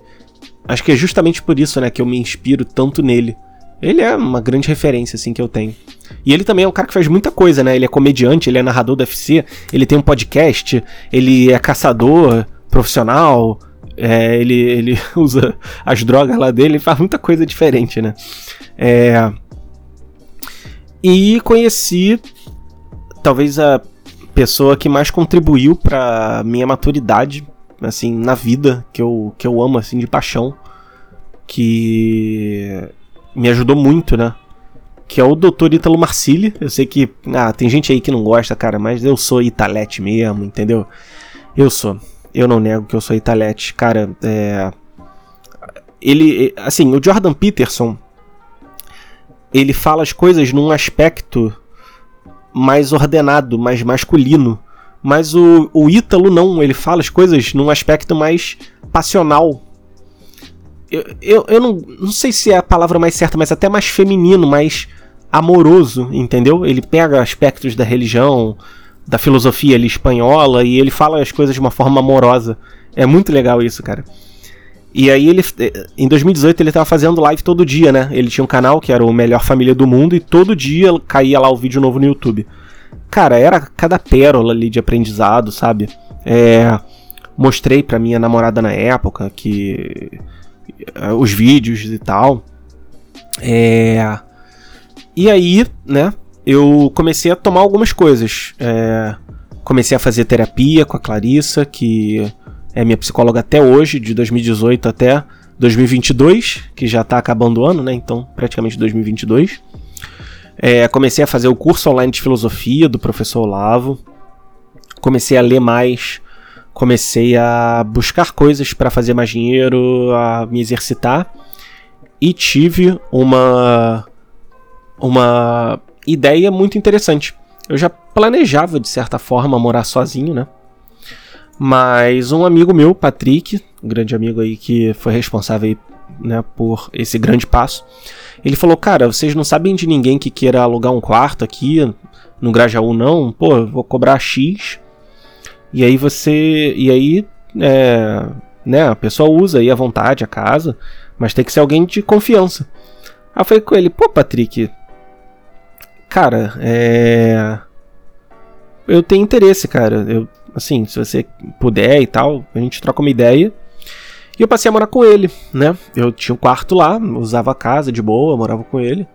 acho que é justamente por isso, né, que eu me inspiro tanto nele. Ele é uma grande referência, assim, que eu tenho. E ele também é um cara que faz muita coisa, né? Ele é comediante, ele é narrador do UFC, ele tem um podcast, ele é caçador profissional, é, ele, ele usa as drogas lá dele, ele faz muita coisa diferente, né? É... E conheci talvez a pessoa que mais contribuiu para minha maturidade, assim, na vida, que eu, que eu amo, assim, de paixão, que me ajudou muito, né? Que é o Dr. Ítalo Marcilli. Eu sei que. Ah, tem gente aí que não gosta, cara, mas eu sou Italete mesmo, entendeu? Eu sou. Eu não nego que eu sou Italete. Cara, é. Ele. Assim, o Jordan Peterson. Ele fala as coisas num aspecto mais ordenado, mais masculino. Mas o, o Ítalo não, ele fala as coisas num aspecto mais passional, eu, eu, eu não, não sei se é a palavra mais certa, mas até mais feminino, mais amoroso, entendeu? Ele pega aspectos da religião, da filosofia ali espanhola e ele fala as coisas de uma forma amorosa. É muito legal isso, cara. E aí ele em 2018 ele tava fazendo live todo dia, né? Ele tinha um canal que era o Melhor Família do Mundo e todo dia caía lá o vídeo novo no YouTube. Cara, era cada pérola ali de aprendizado, sabe? É, mostrei pra minha namorada na época que eh, os vídeos e tal. É... E aí, né, eu comecei a tomar algumas coisas. É... Comecei a fazer terapia com a Clarissa, que é minha psicóloga até hoje, de 2018 até 2022, que já tá acabando o ano, né? Então, praticamente 2022. É, comecei a fazer o curso online de filosofia do professor Olavo. Comecei a ler mais comecei a buscar coisas para fazer mais dinheiro, a me exercitar e tive uma uma ideia muito interessante. Eu já planejava de certa forma morar sozinho, né? Mas um amigo meu, Patrick, um grande amigo aí que foi responsável aí, né, por esse grande passo, ele falou: "Cara, vocês não sabem de ninguém que queira alugar um quarto aqui no Grajaú não? Pô, vou cobrar X e aí você. E aí. É, né, a pessoa usa aí à vontade a casa, mas tem que ser alguém de confiança. Aí eu falei com ele, pô, Patrick. Cara, é. Eu tenho interesse, cara. Eu, assim, se você puder e tal, a gente troca uma ideia. E eu passei a morar com ele, né? Eu tinha um quarto lá, usava a casa de boa, morava com ele.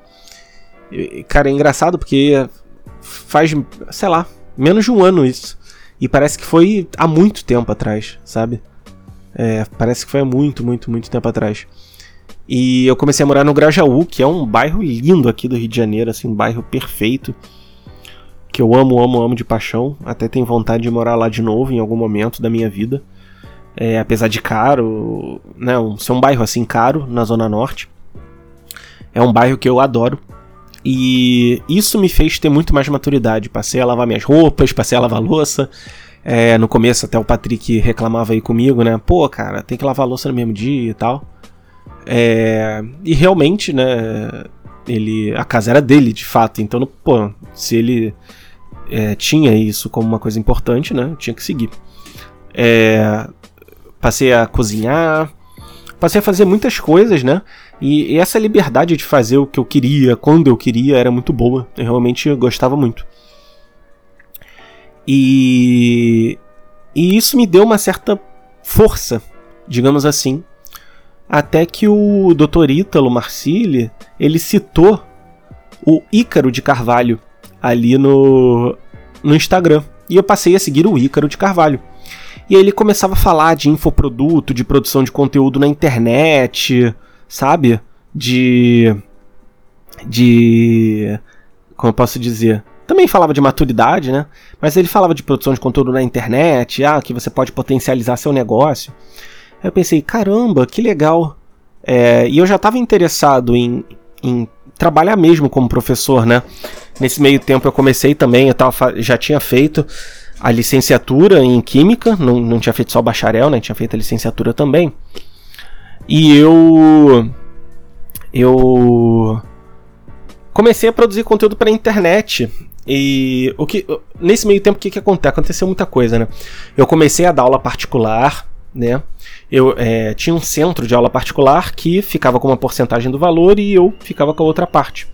E, cara, é engraçado porque faz, sei lá, menos de um ano isso. E parece que foi há muito tempo atrás, sabe? É, parece que foi há muito, muito, muito tempo atrás. E eu comecei a morar no Grajaú, que é um bairro lindo aqui do Rio de Janeiro, assim, um bairro perfeito. Que eu amo, amo, amo de paixão. Até tenho vontade de morar lá de novo em algum momento da minha vida. É, apesar de caro, né, ser um bairro assim caro na Zona Norte. É um bairro que eu adoro. E isso me fez ter muito mais maturidade. Passei a lavar minhas roupas, passei a lavar louça. É, no começo até o Patrick reclamava aí comigo, né? Pô, cara, tem que lavar louça no mesmo dia e tal. É, e realmente, né? Ele, a casa era dele, de fato. Então, pô, se ele é, tinha isso como uma coisa importante, né? Tinha que seguir. É, passei a cozinhar, passei a fazer muitas coisas, né? E, e, essa liberdade de fazer o que eu queria, quando eu queria, era muito boa. Eu realmente gostava muito. E, e isso me deu uma certa força, digamos assim. Até que o Dr. Ítalo Marcilli, ele citou o Ícaro de Carvalho ali no, no Instagram. E eu passei a seguir o Ícaro de Carvalho. E aí ele começava a falar de infoproduto, de produção de conteúdo na internet, sabe? De. De. como eu posso dizer, também falava de maturidade, né? Mas ele falava de produção de conteúdo na internet, ah, que você pode potencializar seu negócio. Aí eu pensei, caramba, que legal. É, e eu já estava interessado em, em trabalhar mesmo como professor, né? Nesse meio tempo eu comecei também, eu tava, já tinha feito a licenciatura em Química, não, não tinha feito só o bacharel, né? Tinha feito a licenciatura também. E eu. Eu. Comecei a produzir conteúdo para internet. E o que nesse meio tempo o que, que aconteceu? Aconteceu muita coisa, né? Eu comecei a dar aula particular, né? Eu é, tinha um centro de aula particular que ficava com uma porcentagem do valor e eu ficava com a outra parte.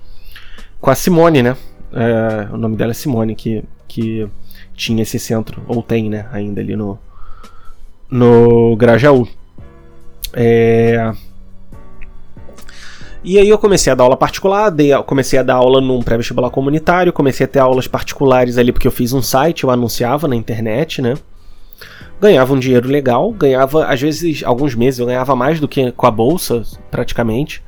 Com a Simone, né? É, o nome dela é Simone, que, que tinha esse centro, ou tem, né, ainda ali no, no Grajaú. É... E aí eu comecei a dar aula particular, dei, comecei a dar aula num pré-vestibular comunitário, comecei a ter aulas particulares ali porque eu fiz um site, eu anunciava na internet, né? Ganhava um dinheiro legal, ganhava, às vezes, alguns meses eu ganhava mais do que com a bolsa, praticamente.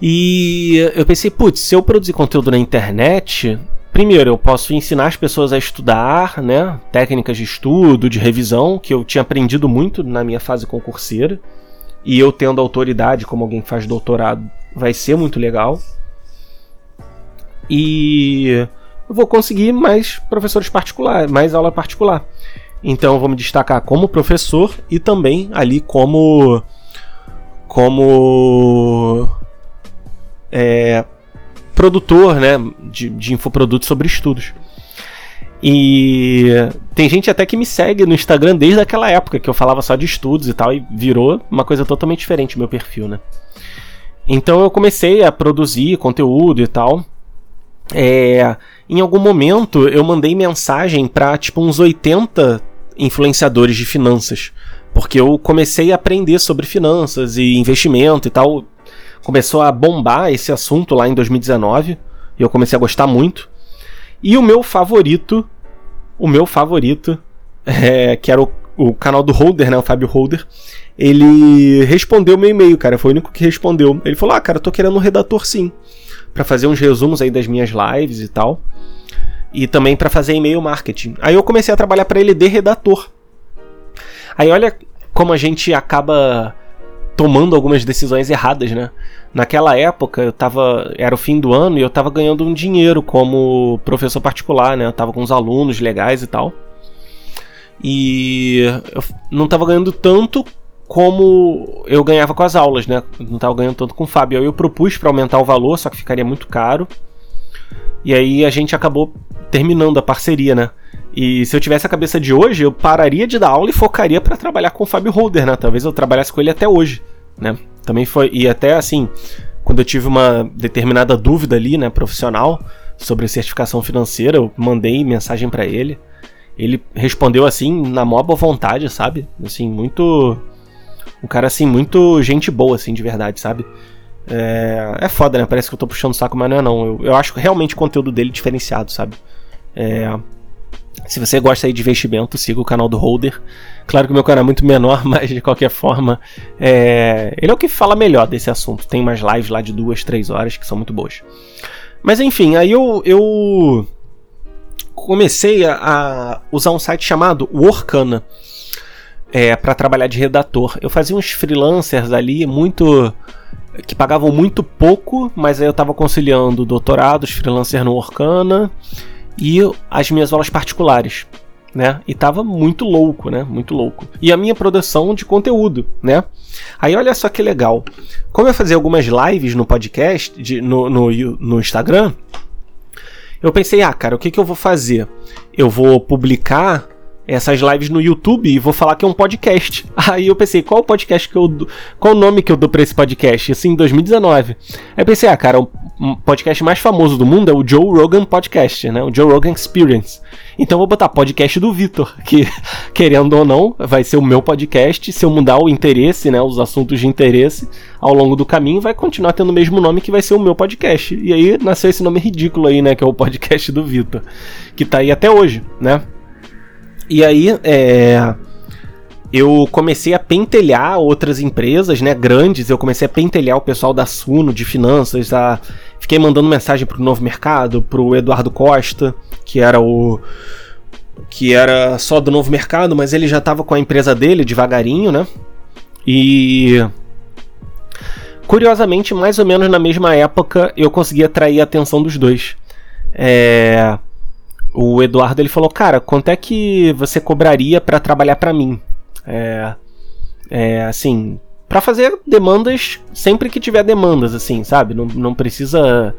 E eu pensei, putz, se eu produzir conteúdo na internet, Primeiro, eu posso ensinar as pessoas a estudar, né? Técnicas de estudo, de revisão, que eu tinha aprendido muito na minha fase concurseira. E eu tendo autoridade como alguém que faz doutorado, vai ser muito legal. E eu vou conseguir mais professores particulares, mais aula particular. Então eu vou me destacar como professor e também ali como como é, produtor né, de, de infoprodutos sobre estudos. E tem gente até que me segue no Instagram desde aquela época que eu falava só de estudos e tal, e virou uma coisa totalmente diferente meu perfil, né? Então eu comecei a produzir conteúdo e tal. É, em algum momento eu mandei mensagem para tipo uns 80 influenciadores de finanças, porque eu comecei a aprender sobre finanças e investimento e tal começou a bombar esse assunto lá em 2019 e eu comecei a gostar muito. E o meu favorito, o meu favorito, é, que era o, o canal do Holder, né, o Fábio Holder, ele respondeu meu e-mail, cara, foi o único que respondeu. Ele falou: "Ah, cara, tô querendo um redator sim, para fazer uns resumos aí das minhas lives e tal, e também para fazer e-mail marketing". Aí eu comecei a trabalhar para ele de redator. Aí olha como a gente acaba tomando algumas decisões erradas, né? Naquela época, eu tava, era o fim do ano e eu tava ganhando um dinheiro como professor particular, né? Eu tava com uns alunos legais e tal. E eu não tava ganhando tanto como eu ganhava com as aulas, né? Não tava ganhando tanto com o Fábio. Aí eu propus para aumentar o valor, só que ficaria muito caro. E aí a gente acabou terminando a parceria, né? E se eu tivesse a cabeça de hoje, eu pararia de dar aula e focaria para trabalhar com o Fábio Holder, né? Talvez eu trabalhasse com ele até hoje, né? Também foi. E até assim, quando eu tive uma determinada dúvida ali, né, profissional, sobre certificação financeira, eu mandei mensagem para ele. Ele respondeu assim, na maior boa vontade, sabe? Assim, muito. Um cara assim, muito gente boa, assim, de verdade, sabe? É, é foda, né? Parece que eu tô puxando o saco, mas não é não. Eu, eu acho realmente o conteúdo dele diferenciado, sabe? É, se você gosta aí de investimento, siga o canal do Holder. Claro que o meu canal é muito menor, mas de qualquer forma, é... ele é o que fala melhor desse assunto. Tem mais lives lá de duas, três horas que são muito boas. Mas enfim, aí eu, eu comecei a, a usar um site chamado Workana é, para trabalhar de redator. Eu fazia uns freelancers ali muito que pagavam muito pouco, mas aí eu estava conciliando doutorados, freelancer no Workana e as minhas aulas particulares. Né? E tava muito louco, né? Muito louco. E a minha produção de conteúdo, né? Aí olha só que legal. Como eu fazia algumas lives no podcast, de, no, no, no Instagram, eu pensei, ah, cara, o que, que eu vou fazer? Eu vou publicar essas lives no YouTube e vou falar que é um podcast. Aí eu pensei, qual podcast que eu qual o nome que eu dou para esse podcast? Assim, em 2019. Aí pensei, ah, cara, o podcast mais famoso do mundo é o Joe Rogan Podcast, né? O Joe Rogan Experience. Então vou botar podcast do Vitor, que querendo ou não, vai ser o meu podcast. Se eu mudar o interesse, né, os assuntos de interesse ao longo do caminho, vai continuar tendo o mesmo nome que vai ser o meu podcast. E aí nasceu esse nome ridículo aí, né, que é o podcast do Vitor, que tá aí até hoje, né? E aí, é, eu comecei a pentelhar outras empresas, né, grandes. Eu comecei a pentelhar o pessoal da Suno de finanças, a fiquei mandando mensagem pro Novo Mercado, pro Eduardo Costa, que era o que era só do Novo Mercado, mas ele já tava com a empresa dele devagarinho, né? E curiosamente, mais ou menos na mesma época, eu consegui atrair a atenção dos dois. É... O Eduardo ele falou, cara, quanto é que você cobraria para trabalhar para mim? É... é, assim, para fazer demandas sempre que tiver demandas, assim, sabe? Não, não precisa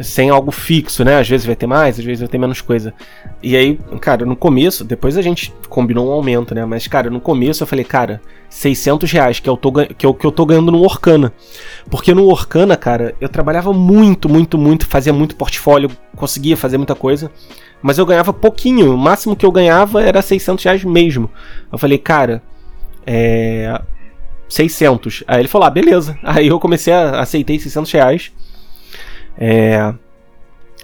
sem algo fixo, né? Às vezes vai ter mais, às vezes vai ter menos coisa. E aí, cara, no começo, depois a gente combinou um aumento, né? Mas, cara, no começo eu falei, cara, 600 reais, que, eu tô, que é o que eu tô ganhando no Orkana. Porque no Orkana, cara, eu trabalhava muito, muito, muito, fazia muito portfólio, conseguia fazer muita coisa. Mas eu ganhava pouquinho, o máximo que eu ganhava era 600 reais mesmo. Eu falei, cara, é. 600. Aí ele falou, ah, beleza. Aí eu comecei a aceitei 600 reais. É,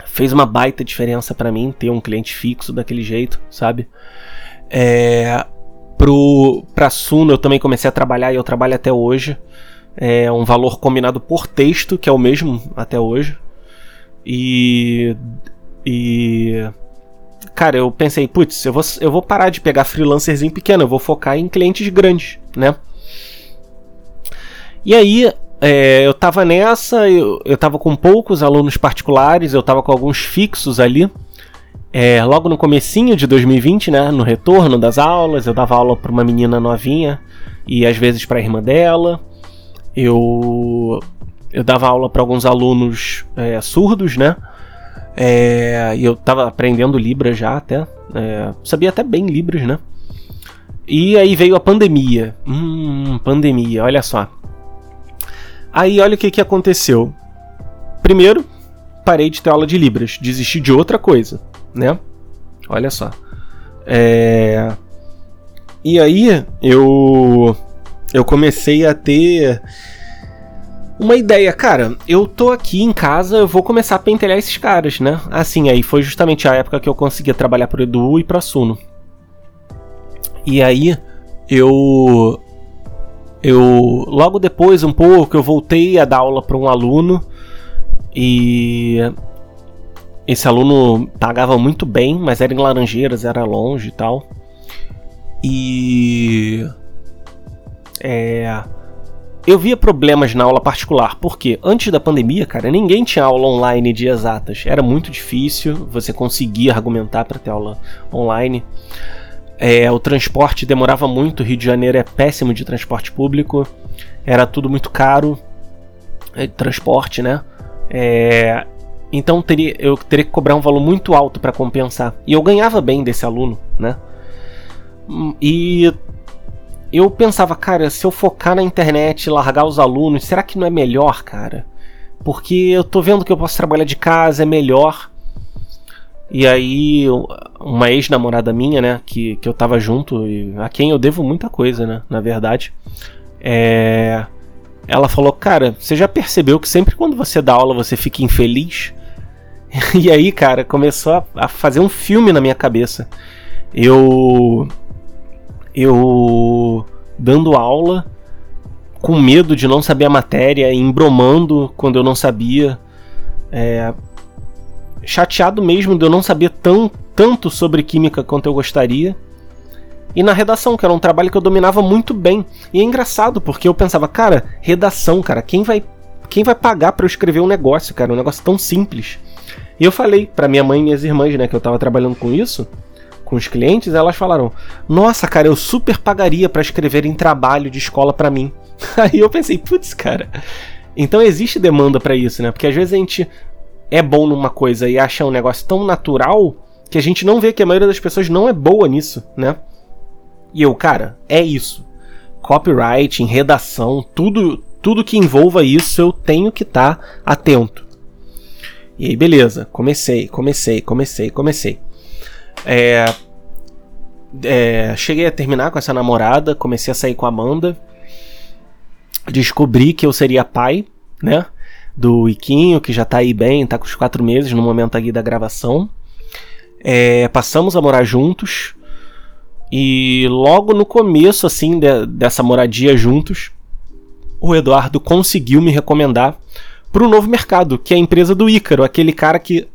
fez uma baita diferença para mim ter um cliente fixo daquele jeito, sabe? É, pro, pra Suno eu também comecei a trabalhar e eu trabalho até hoje. É um valor combinado por texto, que é o mesmo até hoje. E. E. Cara, eu pensei, putz, eu vou, eu vou parar de pegar freelancerzinho pequeno, eu vou focar em clientes grandes, né? E aí, é, eu tava nessa, eu, eu tava com poucos alunos particulares, eu tava com alguns fixos ali. É, logo no comecinho de 2020, né, no retorno das aulas, eu dava aula para uma menina novinha e às vezes para a irmã dela. Eu eu dava aula para alguns alunos é, surdos, né? É, e eu tava aprendendo Libras já até, é, sabia até bem Libras, né? E aí veio a pandemia. Hum, pandemia, olha só. Aí olha o que, que aconteceu. Primeiro, parei de ter aula de Libras, desisti de outra coisa, né? Olha só. É... E aí eu eu comecei a ter uma ideia, cara, eu tô aqui em casa, eu vou começar a pentelhar esses caras, né? Assim, aí foi justamente a época que eu conseguia trabalhar pro Edu e pra Suno. E aí eu eu logo depois um pouco eu voltei a dar aula para um aluno e esse aluno pagava muito bem, mas era em Laranjeiras, era longe e tal. E é, eu via problemas na aula particular, porque antes da pandemia, cara, ninguém tinha aula online de exatas. Era muito difícil você conseguir argumentar para ter aula online. É, o transporte demorava muito, Rio de Janeiro é péssimo de transporte público, era tudo muito caro, é, transporte, né? É, então teria, eu teria que cobrar um valor muito alto para compensar. E eu ganhava bem desse aluno, né? E eu pensava, cara, se eu focar na internet largar os alunos, será que não é melhor, cara? Porque eu tô vendo que eu posso trabalhar de casa, é melhor. E aí, uma ex-namorada minha, né, que, que eu tava junto, e a quem eu devo muita coisa, né, na verdade, é... ela falou: Cara, você já percebeu que sempre quando você dá aula você fica infeliz? e aí, cara, começou a, a fazer um filme na minha cabeça. Eu. Eu. dando aula, com medo de não saber a matéria, embromando quando eu não sabia. É, chateado mesmo de eu não saber tão, tanto sobre química quanto eu gostaria. E na redação, que era um trabalho que eu dominava muito bem. E é engraçado, porque eu pensava, cara, redação, cara, quem vai quem vai pagar para eu escrever um negócio, cara? Um negócio tão simples. E eu falei para minha mãe e minhas irmãs, né, que eu tava trabalhando com isso, com os clientes, elas falaram: "Nossa, cara, eu super pagaria para escrever em trabalho de escola para mim". Aí eu pensei, putz, cara. Então existe demanda para isso, né? Porque às vezes a gente é bom numa coisa e acha um negócio tão natural que a gente não vê que a maioria das pessoas não é boa nisso, né? E eu, cara, é isso. Copywriting, redação, tudo, tudo que envolva isso eu tenho que estar tá atento. E aí, beleza, comecei, comecei, comecei, comecei. É, é, cheguei a terminar com essa namorada, comecei a sair com a Amanda. Descobri que eu seria pai, né? Do Iquinho, que já tá aí bem, tá com os quatro meses no momento aqui da gravação. É, passamos a morar juntos. E logo no começo, assim, de, dessa moradia juntos, o Eduardo conseguiu me recomendar pro novo mercado, que é a empresa do Ícaro, aquele cara que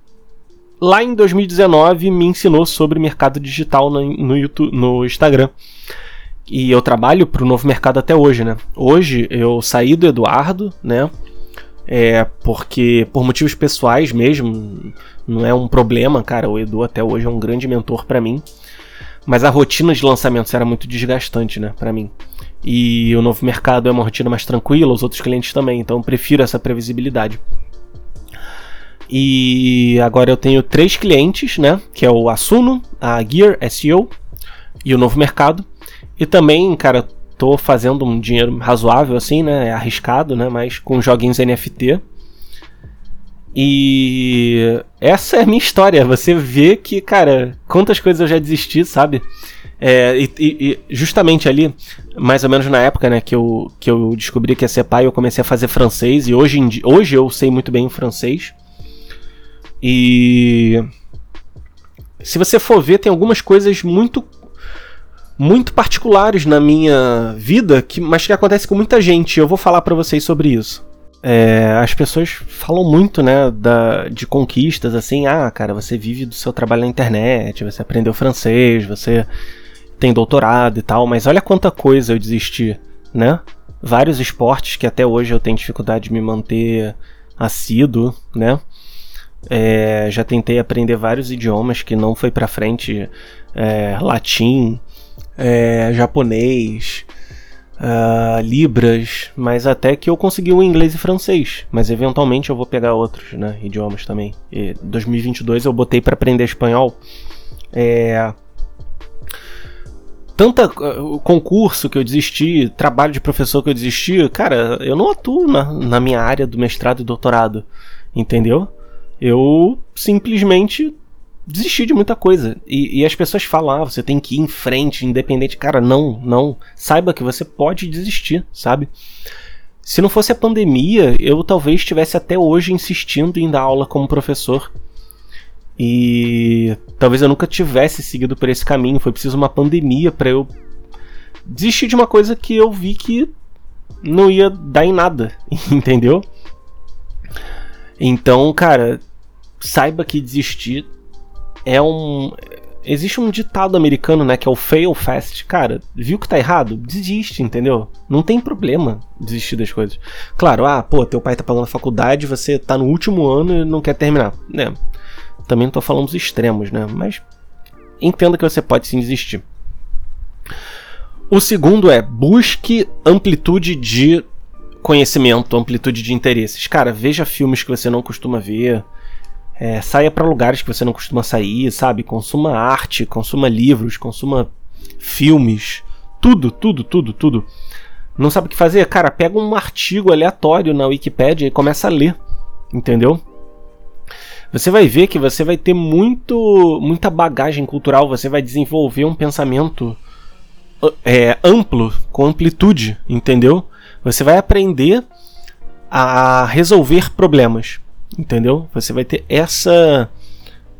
lá em 2019 me ensinou sobre mercado digital no, no, YouTube, no Instagram. E eu trabalho pro novo mercado até hoje, né? Hoje eu saí do Eduardo, né? É porque por motivos pessoais mesmo, não é um problema, cara. O Edu até hoje é um grande mentor para mim. Mas a rotina de lançamentos era muito desgastante, né, para mim. E o novo mercado é uma rotina mais tranquila, os outros clientes também, então eu prefiro essa previsibilidade. E agora eu tenho três clientes, né? Que é o Assuno, a Gear SEO e o Novo Mercado. E também, cara, tô fazendo um dinheiro razoável assim, né? É arriscado, né? Mas com joguinhos NFT. E essa é a minha história. Você vê que, cara, quantas coisas eu já desisti, sabe? É, e, e, justamente ali, mais ou menos na época, né, que eu, que eu descobri que ia ser pai, eu comecei a fazer francês. E hoje, em, hoje eu sei muito bem o francês. E se você for ver, tem algumas coisas muito muito particulares na minha vida, que, mas que acontece com muita gente. Eu vou falar para vocês sobre isso. É, as pessoas falam muito, né, da, de conquistas, assim, ah, cara, você vive do seu trabalho na internet, você aprendeu francês, você tem doutorado e tal, mas olha quanta coisa eu desisti, né? Vários esportes que até hoje eu tenho dificuldade de me manter assíduo, né? É, já tentei aprender vários idiomas que não foi para frente, é, latim, é, japonês, uh, libras, mas até que eu consegui o inglês e francês. Mas eventualmente eu vou pegar outros né, idiomas também. Em 2022 eu botei para aprender espanhol. É, tanta uh, concurso que eu desisti, trabalho de professor que eu desisti, cara, eu não atuo na, na minha área do mestrado e doutorado, entendeu? Eu simplesmente desisti de muita coisa. E, e, as pessoas falam, ah, você tem que ir em frente, independente. Cara, não, não. Saiba que você pode desistir, sabe? Se não fosse a pandemia, eu talvez estivesse até hoje insistindo em dar aula como professor. E talvez eu nunca tivesse seguido por esse caminho. Foi preciso uma pandemia para eu desistir de uma coisa que eu vi que não ia dar em nada, entendeu? Então, cara, saiba que desistir é um. Existe um ditado americano, né, que é o fail fast. Cara, viu que tá errado? Desiste, entendeu? Não tem problema desistir das coisas. Claro, ah, pô, teu pai tá pagando a faculdade, você tá no último ano e não quer terminar. Né? Também não tô falando dos extremos, né? Mas entenda que você pode sim desistir. O segundo é busque amplitude de conhecimento, amplitude de interesses. Cara, veja filmes que você não costuma ver. É, saia para lugares que você não costuma sair, sabe? Consuma arte, consuma livros, consuma filmes. Tudo, tudo, tudo, tudo. Não sabe o que fazer? Cara, pega um artigo aleatório na Wikipedia e começa a ler. Entendeu? Você vai ver que você vai ter muito, muita bagagem cultural, você vai desenvolver um pensamento é, amplo, com amplitude, entendeu? Você vai aprender a resolver problemas, entendeu? Você vai ter essa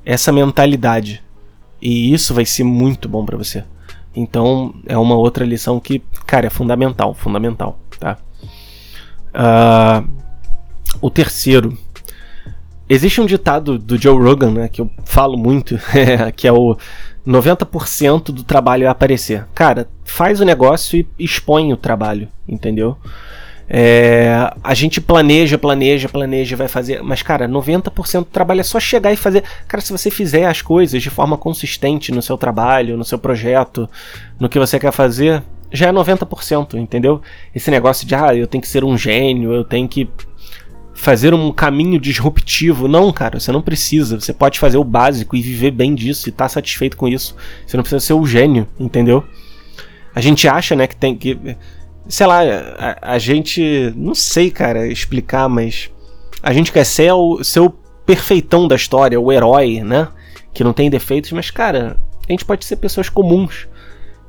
essa mentalidade e isso vai ser muito bom para você. Então é uma outra lição que, cara, é fundamental, fundamental, tá? Uh, o terceiro, existe um ditado do Joe Rogan, né, que eu falo muito, que é o 90% do trabalho é aparecer. Cara, faz o negócio e expõe o trabalho, entendeu? É, a gente planeja, planeja, planeja, vai fazer. Mas, cara, 90% do trabalho é só chegar e fazer. Cara, se você fizer as coisas de forma consistente no seu trabalho, no seu projeto, no que você quer fazer, já é 90%, entendeu? Esse negócio de, ah, eu tenho que ser um gênio, eu tenho que fazer um caminho disruptivo. Não, cara, você não precisa. Você pode fazer o básico e viver bem disso e estar tá satisfeito com isso. Você não precisa ser o gênio, entendeu? A gente acha, né, que tem que. Sei lá, a, a gente. Não sei, cara, explicar, mas. A gente quer ser o, ser o perfeitão da história, o herói, né? Que não tem defeitos, mas, cara, a gente pode ser pessoas comuns.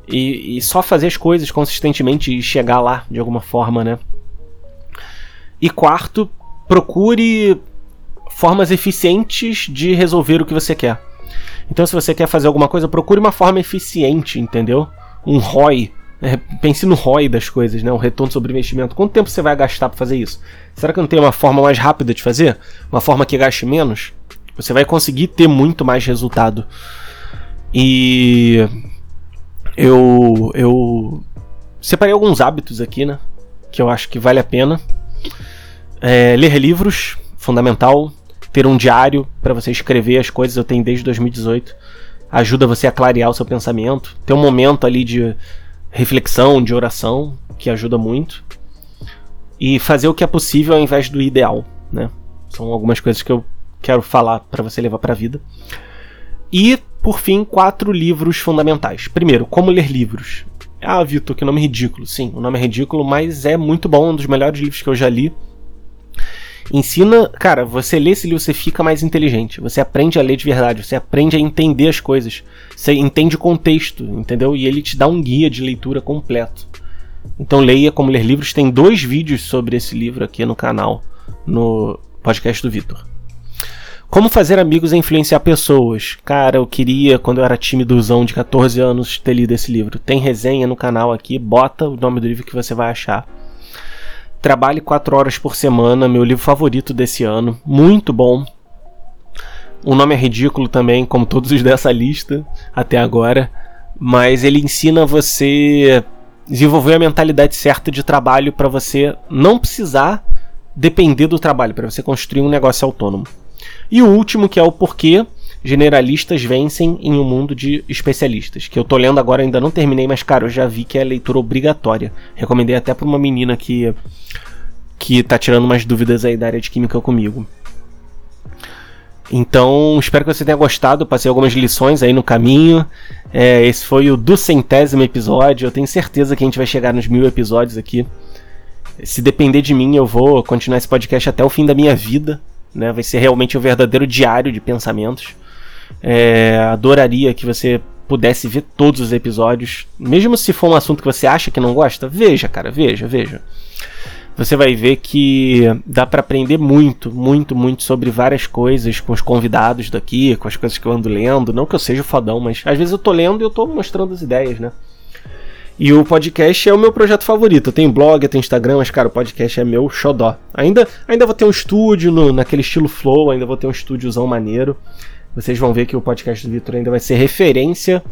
E, e só fazer as coisas consistentemente e chegar lá de alguma forma, né? E quarto, procure formas eficientes de resolver o que você quer. Então, se você quer fazer alguma coisa, procure uma forma eficiente, entendeu? Um ROI. É, pense no ROI das coisas, né? O retorno sobre investimento. Quanto tempo você vai gastar para fazer isso? Será que não tem uma forma mais rápida de fazer? Uma forma que gaste menos? Você vai conseguir ter muito mais resultado. E eu eu separei alguns hábitos aqui, né? Que eu acho que vale a pena. É, ler livros, fundamental. Ter um diário para você escrever as coisas, eu tenho desde 2018. Ajuda você a clarear o seu pensamento. Ter um momento ali de reflexão, de oração, que ajuda muito. E fazer o que é possível ao invés do ideal, né? São algumas coisas que eu quero falar para você levar para a vida. E, por fim, quatro livros fundamentais. Primeiro, como ler livros. Ah, Vitor, que nome ridículo. Sim, o nome é ridículo, mas é muito bom, um dos melhores livros que eu já li. Ensina, cara, você lê esse livro, você fica mais inteligente. Você aprende a ler de verdade, você aprende a entender as coisas. Você entende o contexto, entendeu? E ele te dá um guia de leitura completo. Então leia como ler livros. Tem dois vídeos sobre esse livro aqui no canal, no podcast do Vitor. Como fazer amigos e influenciar pessoas? Cara, eu queria, quando eu era timidozão de 14 anos, ter lido esse livro. Tem resenha no canal aqui, bota o nome do livro que você vai achar. Trabalhe 4 horas por semana, meu livro favorito desse ano. Muito bom. O nome é ridículo também, como todos os dessa lista até agora. Mas ele ensina você desenvolver a mentalidade certa de trabalho para você não precisar depender do trabalho, para você construir um negócio autônomo. E o último, que é o porquê generalistas vencem em um mundo de especialistas, que eu tô lendo agora, ainda não terminei, mas cara, eu já vi que é leitura obrigatória. Recomendei até para uma menina que que tá tirando umas dúvidas aí da área de química comigo. Então, espero que você tenha gostado. Passei algumas lições aí no caminho. É, esse foi o do centésimo episódio. Eu tenho certeza que a gente vai chegar nos mil episódios aqui. Se depender de mim, eu vou continuar esse podcast até o fim da minha vida. Né? Vai ser realmente o um verdadeiro diário de pensamentos. É, adoraria que você pudesse ver todos os episódios. Mesmo se for um assunto que você acha que não gosta, veja, cara, veja, veja. Você vai ver que dá para aprender muito, muito, muito sobre várias coisas com os convidados daqui, com as coisas que eu ando lendo. Não que eu seja fodão, mas às vezes eu tô lendo e eu tô mostrando as ideias, né? E o podcast é o meu projeto favorito. Eu tenho blog, eu tenho Instagram, mas, cara, o podcast é meu xodó. Ainda, ainda vou ter um estúdio no, naquele estilo flow, ainda vou ter um estúdiozão maneiro. Vocês vão ver que o podcast do Vitor ainda vai ser referência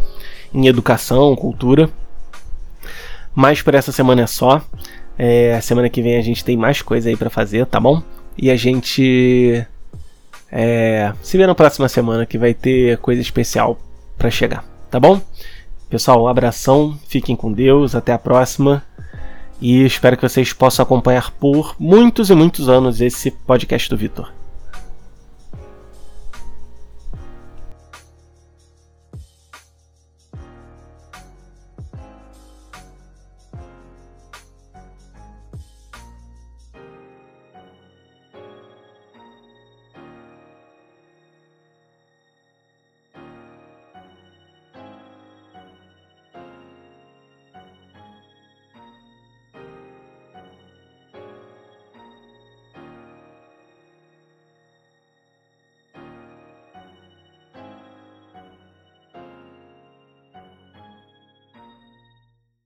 em educação, cultura. Mas por essa semana é só. É, semana que vem a gente tem mais coisa aí para fazer, tá bom? E a gente é, se vê na próxima semana que vai ter coisa especial para chegar, tá bom? Pessoal, um abração, fiquem com Deus, até a próxima. E espero que vocês possam acompanhar por muitos e muitos anos esse podcast do Vitor.